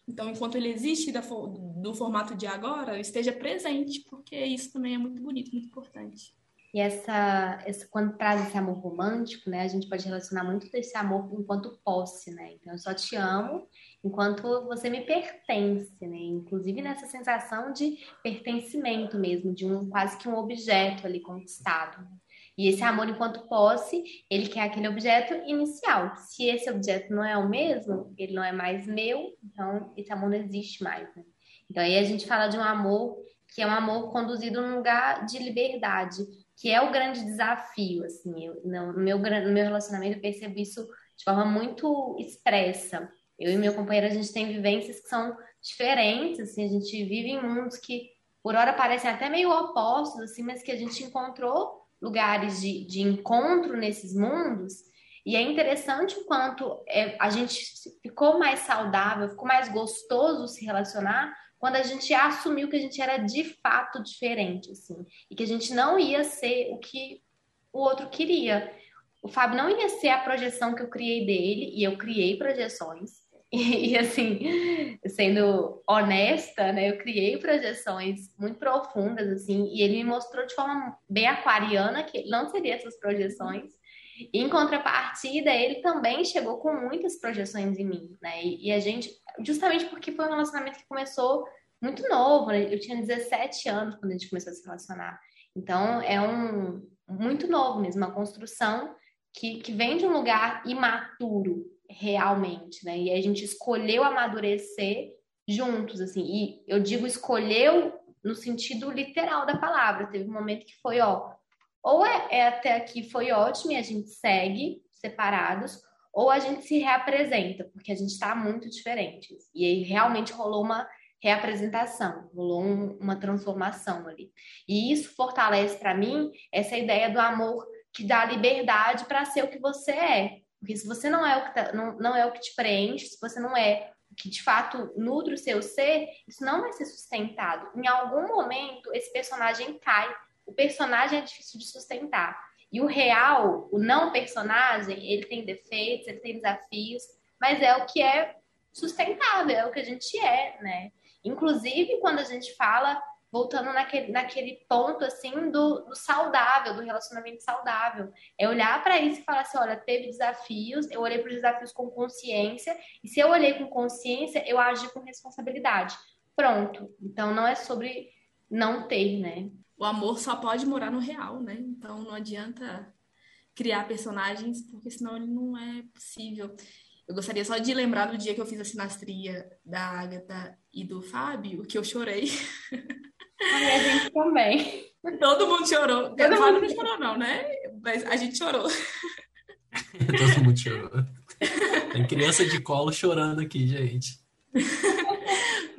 Speaker 2: Então, enquanto ele existe da, do formato de agora, esteja presente, porque isso também é muito bonito, muito importante.
Speaker 3: E essa, essa, quando traz esse amor romântico, né, a gente pode relacionar muito desse amor enquanto posse, né? Então, eu só te amo enquanto você me pertence, né? Inclusive nessa sensação de pertencimento mesmo, de um quase que um objeto ali conquistado. E esse amor enquanto posse, ele quer aquele objeto inicial. Se esse objeto não é o mesmo, ele não é mais meu, então esse amor não existe mais. Né? Então aí a gente fala de um amor que é um amor conduzido num lugar de liberdade, que é o grande desafio. Assim, eu, no, meu, no meu relacionamento eu percebo isso de forma muito expressa. Eu e meu companheiro, a gente tem vivências que são diferentes, assim, a gente vive em mundos que por hora parecem até meio opostos, assim, mas que a gente encontrou lugares de, de encontro nesses mundos. E é interessante o quanto é, a gente ficou mais saudável, ficou mais gostoso se relacionar quando a gente assumiu que a gente era de fato diferente, assim, e que a gente não ia ser o que o outro queria. O Fábio não ia ser a projeção que eu criei dele, e eu criei projeções. E, e, assim, sendo honesta, né, eu criei projeções muito profundas, assim, e ele me mostrou de forma bem aquariana que não seria essas projeções. E, em contrapartida, ele também chegou com muitas projeções em mim, né? E, e, a gente, justamente porque foi um relacionamento que começou muito novo, né? Eu tinha 17 anos quando a gente começou a se relacionar. Então, é um muito novo mesmo, uma construção que, que vem de um lugar imaturo, realmente, né? E a gente escolheu amadurecer juntos, assim. E eu digo escolheu no sentido literal da palavra. Teve um momento que foi, ó, ou é, é até aqui foi ótimo e a gente segue separados, ou a gente se reapresenta, porque a gente está muito diferente. E aí realmente rolou uma reapresentação, rolou um, uma transformação ali. E isso fortalece para mim essa ideia do amor que dá liberdade para ser o que você é, porque se você não é o que, tá, não, não é o que te preenche, se você não é o que de fato nutre o seu ser, isso não vai ser sustentado. Em algum momento, esse personagem cai. O personagem é difícil de sustentar. E o real, o não personagem, ele tem defeitos, ele tem desafios, mas é o que é sustentável, é o que a gente é, né? Inclusive, quando a gente fala voltando naquele, naquele ponto assim do, do saudável, do relacionamento saudável. É olhar para isso e falar assim: olha, teve desafios, eu olhei para os desafios com consciência, e se eu olhei com consciência, eu agi com responsabilidade. Pronto. Então não é sobre não ter, né?
Speaker 2: O amor só pode morar no real, né? Então não adianta criar personagens, porque senão ele não é possível. Eu gostaria só de lembrar do dia que eu fiz a sinastria da Agatha e do Fábio, que eu chorei.
Speaker 3: E a gente também.
Speaker 2: Todo mundo chorou. Todo mundo não chorou, não, né? Mas a gente chorou.
Speaker 4: Todo mundo chorou. Tem criança de colo chorando aqui, gente.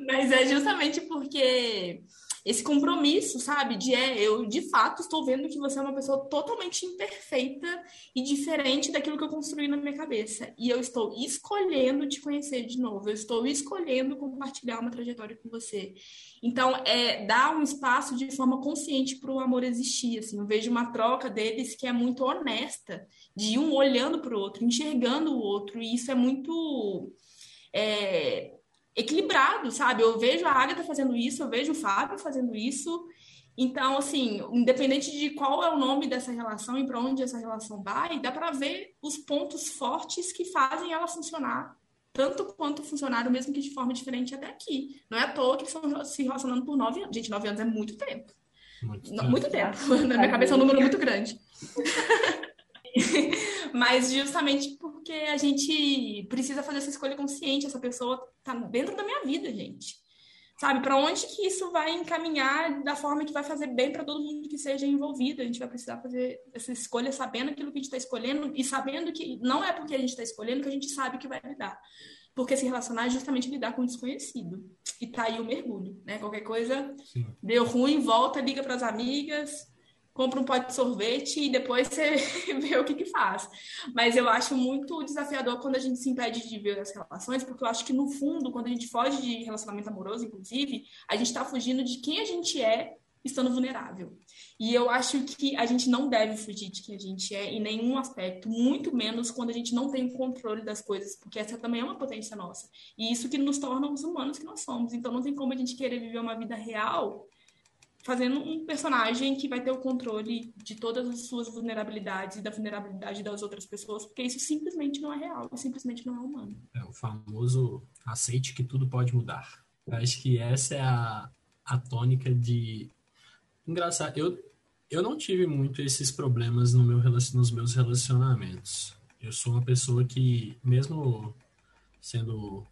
Speaker 2: Mas é justamente porque esse compromisso, sabe? De é, eu de fato estou vendo que você é uma pessoa totalmente imperfeita e diferente daquilo que eu construí na minha cabeça. E eu estou escolhendo te conhecer de novo, eu estou escolhendo compartilhar uma trajetória com você. Então, é dar um espaço de forma consciente para o amor existir. Assim, eu vejo uma troca deles que é muito honesta, de um olhando para o outro, enxergando o outro, e isso é muito. É, equilibrado, sabe? Eu vejo a Agatha fazendo isso, eu vejo o Fábio fazendo isso. Então, assim, independente de qual é o nome dessa relação e para onde essa relação vai, dá para ver os pontos fortes que fazem ela funcionar, tanto quanto funcionaram, mesmo que de forma diferente até aqui. Não é à toa que eles estão se relacionando por nove anos. Gente, nove anos é muito tempo. Muito tempo. Muito tempo. Na minha cabeça é um número muito grande. Mas justamente porque a gente precisa fazer essa escolha consciente, essa pessoa tá dentro da minha vida, gente. Sabe, para onde que isso vai encaminhar da forma que vai fazer bem para todo mundo que seja envolvido? A gente vai precisar fazer essa escolha sabendo aquilo que a gente está escolhendo e sabendo que não é porque a gente está escolhendo que a gente sabe que vai lidar. porque se relacionar é justamente lidar com o desconhecido. E tá aí o mergulho, né? Qualquer coisa
Speaker 4: Sim.
Speaker 2: deu ruim, volta, liga para as amigas, compra um pote de sorvete e depois você vê o que que faz. Mas eu acho muito desafiador quando a gente se impede de ver as relações, porque eu acho que no fundo, quando a gente foge de relacionamento amoroso, inclusive, a gente está fugindo de quem a gente é estando vulnerável. E eu acho que a gente não deve fugir de quem a gente é em nenhum aspecto, muito menos quando a gente não tem controle das coisas, porque essa também é uma potência nossa. E isso que nos torna os humanos que nós somos. Então não tem como a gente querer viver uma vida real fazendo um personagem que vai ter o controle de todas as suas vulnerabilidades e da vulnerabilidade das outras pessoas, porque isso simplesmente não é real, simplesmente não é humano.
Speaker 4: É o famoso aceite que tudo pode mudar. Eu acho que essa é a, a tônica de Engraçado, eu, eu não tive muito esses problemas no meu, nos meus relacionamentos. Eu sou uma pessoa que, mesmo sendo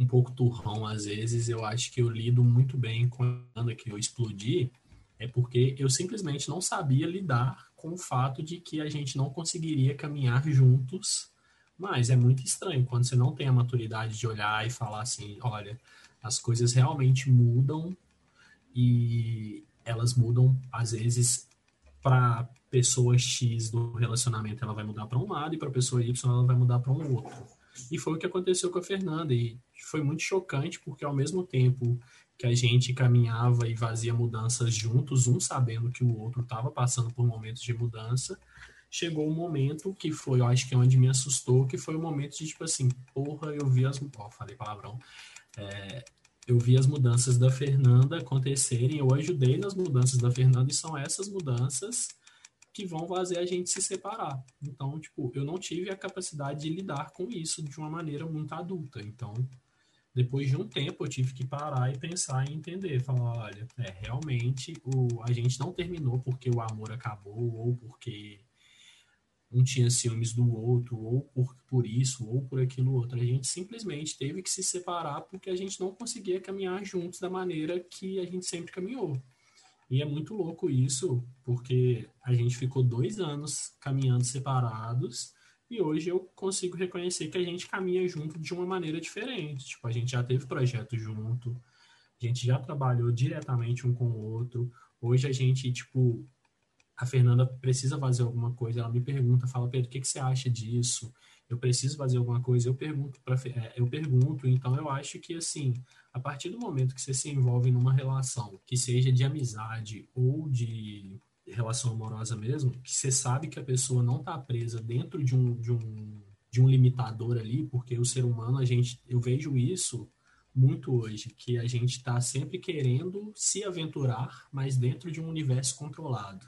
Speaker 4: um pouco turrão às vezes, eu acho que eu lido muito bem quando que eu explodi, é porque eu simplesmente não sabia lidar com o fato de que a gente não conseguiria caminhar juntos. Mas é muito estranho quando você não tem a maturidade de olhar e falar assim, olha, as coisas realmente mudam e elas mudam, às vezes, para pessoa X do relacionamento, ela vai mudar para um lado, e para pessoa Y, ela vai mudar para um outro. E foi o que aconteceu com a Fernanda, e foi muito chocante, porque ao mesmo tempo que a gente caminhava e fazia mudanças juntos, um sabendo que o outro estava passando por momentos de mudança, chegou um momento que foi, eu acho que é onde me assustou, que foi o um momento de tipo assim, porra, eu vi as. Ó, falei palavrão. É, eu vi as mudanças da Fernanda acontecerem, eu ajudei nas mudanças da Fernanda e são essas mudanças que vão fazer a gente se separar. Então, tipo, eu não tive a capacidade de lidar com isso de uma maneira muito adulta. Então, depois de um tempo, eu tive que parar e pensar e entender, falar, olha, é, realmente o, a gente não terminou porque o amor acabou ou porque um tinha ciúmes do outro, ou por, por isso, ou por aquilo outro. A gente simplesmente teve que se separar porque a gente não conseguia caminhar juntos da maneira que a gente sempre caminhou. E é muito louco isso, porque a gente ficou dois anos caminhando separados e hoje eu consigo reconhecer que a gente caminha junto de uma maneira diferente. Tipo, a gente já teve projeto junto, a gente já trabalhou diretamente um com o outro. Hoje a gente, tipo, a Fernanda precisa fazer alguma coisa, ela me pergunta, fala, Pedro, o que, que você acha disso? Eu preciso fazer alguma coisa, eu pergunto, é, eu pergunto, então eu acho que assim, a partir do momento que você se envolve numa relação, que seja de amizade ou de relação amorosa mesmo, que você sabe que a pessoa não está presa dentro de um, de um de um limitador ali, porque o ser humano, a gente, eu vejo isso muito hoje, que a gente está sempre querendo se aventurar, mas dentro de um universo controlado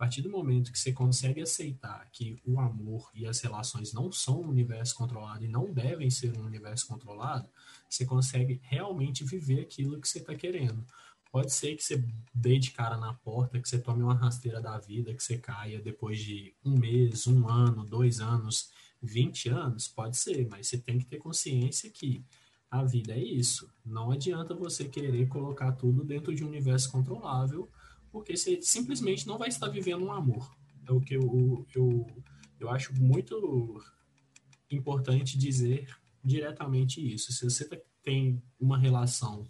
Speaker 4: partir do momento que você consegue aceitar que o amor e as relações não são um universo controlado e não devem ser um universo controlado, você consegue realmente viver aquilo que você está querendo. Pode ser que você dê de cara na porta, que você tome uma rasteira da vida, que você caia depois de um mês, um ano, dois anos, vinte anos, pode ser, mas você tem que ter consciência que a vida é isso. Não adianta você querer colocar tudo dentro de um universo controlável porque você simplesmente não vai estar vivendo um amor. É o que eu, eu, eu acho muito importante dizer diretamente isso. Se você tem uma relação,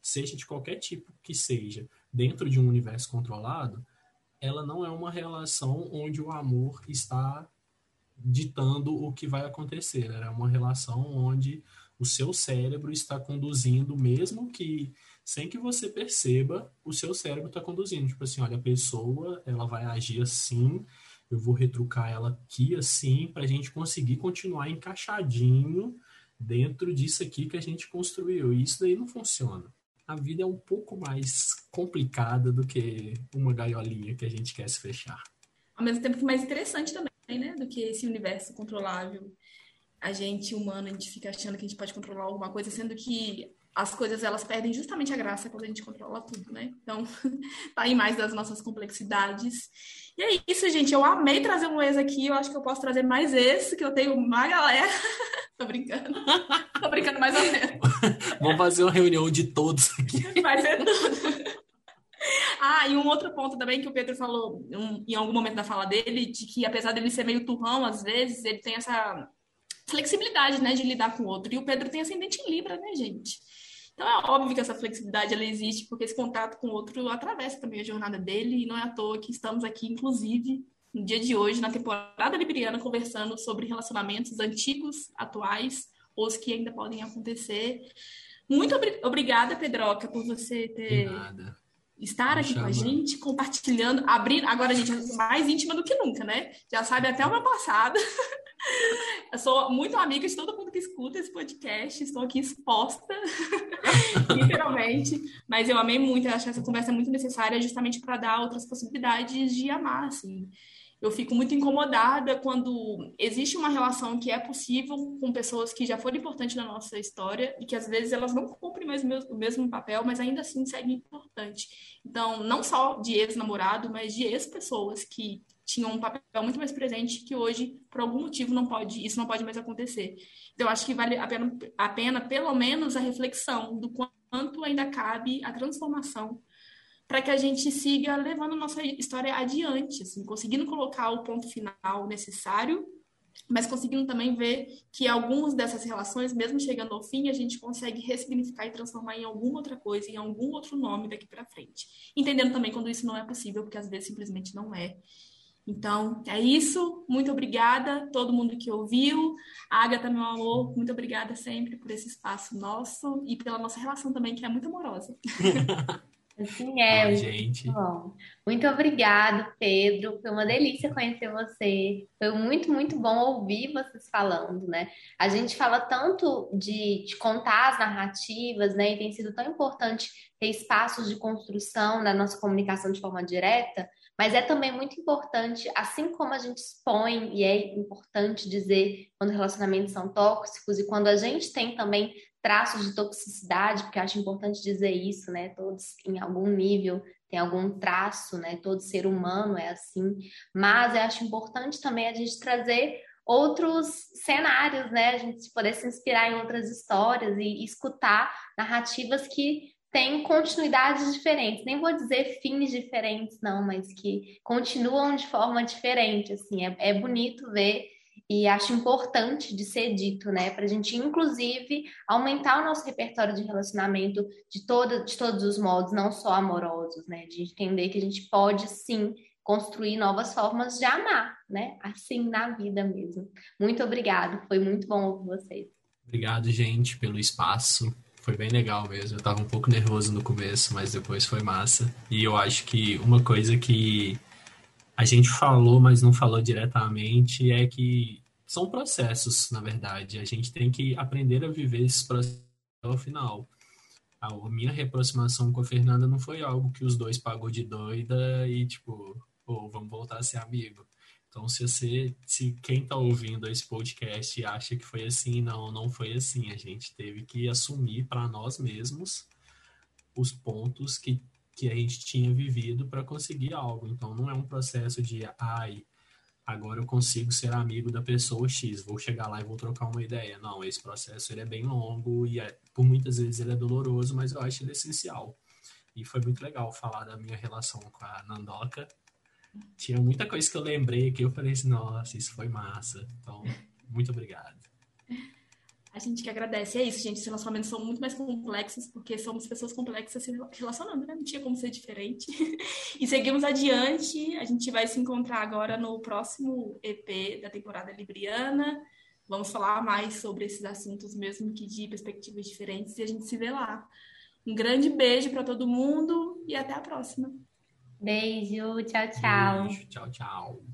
Speaker 4: seja de qualquer tipo que seja, dentro de um universo controlado, ela não é uma relação onde o amor está ditando o que vai acontecer. Ela é uma relação onde o seu cérebro está conduzindo, mesmo que sem que você perceba, o seu cérebro está conduzindo. Tipo assim, olha, a pessoa ela vai agir assim, eu vou retrucar ela aqui assim, para a gente conseguir continuar encaixadinho dentro disso aqui que a gente construiu. E isso daí não funciona. A vida é um pouco mais complicada do que uma gaiolinha que a gente quer se fechar.
Speaker 2: Ao mesmo tempo que mais interessante também, né? Do que esse universo controlável. A gente humano, a gente fica achando que a gente pode controlar alguma coisa, sendo que as coisas elas perdem justamente a graça quando a gente controla tudo, né? Então, tá aí mais das nossas complexidades. E é isso, gente. Eu amei trazer um ex aqui. Eu acho que eu posso trazer mais esse, que eu tenho uma galera. Tô brincando. Tô brincando mais ou menos.
Speaker 4: Vamos fazer uma reunião de todos aqui.
Speaker 2: Vai ser tudo. Ah, e um outro ponto também que o Pedro falou um, em algum momento da fala dele, de que apesar dele ser meio turrão, às vezes, ele tem essa flexibilidade, né, de lidar com o outro. E o Pedro tem ascendente em Libra, né, gente? Então é óbvio que essa flexibilidade ela existe, porque esse contato com o outro atravessa também a jornada dele, e não é à toa que estamos aqui, inclusive, no dia de hoje, na temporada libriana, conversando sobre relacionamentos antigos, atuais, ou os que ainda podem acontecer. Muito obri obrigada, Pedroca, por você ter estar aqui com a gente, compartilhando, abrindo. Agora a gente é mais íntima do que nunca, né? Já sabe até o meu passado. Eu sou muito amiga de todo mundo que escuta esse podcast, estou aqui exposta, literalmente. Mas eu amei muito, eu acho que essa conversa é muito necessária justamente para dar outras possibilidades de amar, assim eu fico muito incomodada quando existe uma relação que é possível com pessoas que já foram importantes na nossa história e que às vezes elas não cumprem mais o mesmo, papel, mas ainda assim seguem importante. Então, não só de ex-namorado, mas de ex-pessoas que tinham um papel muito mais presente que hoje, por algum motivo, não pode, isso não pode mais acontecer. Então, acho que vale a pena, a pena pelo menos, a reflexão do quanto ainda cabe a transformação para que a gente siga levando nossa história adiante, assim, conseguindo colocar o ponto final necessário, mas conseguindo também ver que algumas dessas relações, mesmo chegando ao fim, a gente consegue ressignificar e transformar em alguma outra coisa, em algum outro nome daqui para frente. Entendendo também quando isso não é possível, porque às vezes simplesmente não é. Então, é isso. Muito obrigada todo mundo que ouviu. Agatha, meu amor, muito obrigada sempre por esse espaço nosso e pela nossa relação também, que é muito amorosa.
Speaker 3: Assim é.
Speaker 4: Ai, gente.
Speaker 3: Bom. Muito obrigado, Pedro. Foi uma delícia conhecer você. Foi muito, muito bom ouvir vocês falando, né? A gente fala tanto de, de contar as narrativas, né? E tem sido tão importante ter espaços de construção na nossa comunicação de forma direta, mas é também muito importante, assim como a gente expõe, e é importante dizer quando relacionamentos são tóxicos, e quando a gente tem também traços de toxicidade, porque acho importante dizer isso, né? Todos em algum nível tem algum traço, né? Todo ser humano é assim. Mas eu acho importante também a gente trazer outros cenários, né? A gente poder se inspirar em outras histórias e escutar narrativas que têm continuidades diferentes. Nem vou dizer fins diferentes, não, mas que continuam de forma diferente. Assim, é, é bonito ver e acho importante de ser dito, né? Para a gente, inclusive, aumentar o nosso repertório de relacionamento de, toda, de todos os modos, não só amorosos, né? De entender que a gente pode sim construir novas formas de amar, né? Assim na vida mesmo. Muito obrigado, foi muito bom ouvir vocês.
Speaker 4: Obrigado, gente, pelo espaço. Foi bem legal mesmo. Eu tava um pouco nervoso no começo, mas depois foi massa. E eu acho que uma coisa que a gente falou, mas não falou diretamente, é que são processos, na verdade. A gente tem que aprender a viver esses processos ao final. A minha reaproximação com a Fernanda não foi algo que os dois pagou de doida e tipo, pô, vamos voltar a ser amigo. Então, se você, se quem está ouvindo esse podcast acha que foi assim, não, não foi assim. A gente teve que assumir para nós mesmos os pontos que que a gente tinha vivido para conseguir algo. Então não é um processo de, ai, agora eu consigo ser amigo da pessoa X, vou chegar lá e vou trocar uma ideia. Não, esse processo ele é bem longo e é, por muitas vezes ele é doloroso, mas eu acho ele essencial. E foi muito legal falar da minha relação com a Nandoca. Tinha muita coisa que eu lembrei que eu falei assim, nossa, isso foi massa. Então, muito obrigado.
Speaker 2: A gente que agradece. É isso, gente. Os relacionamentos são muito mais complexos, porque somos pessoas complexas se relacionando, né? Não tinha como ser diferente. e seguimos adiante. A gente vai se encontrar agora no próximo EP da temporada Libriana. Vamos falar mais sobre esses assuntos, mesmo que de perspectivas diferentes, e a gente se vê lá. Um grande beijo para todo mundo e até a próxima.
Speaker 3: Beijo, tchau, tchau.
Speaker 4: Beijo, tchau, tchau.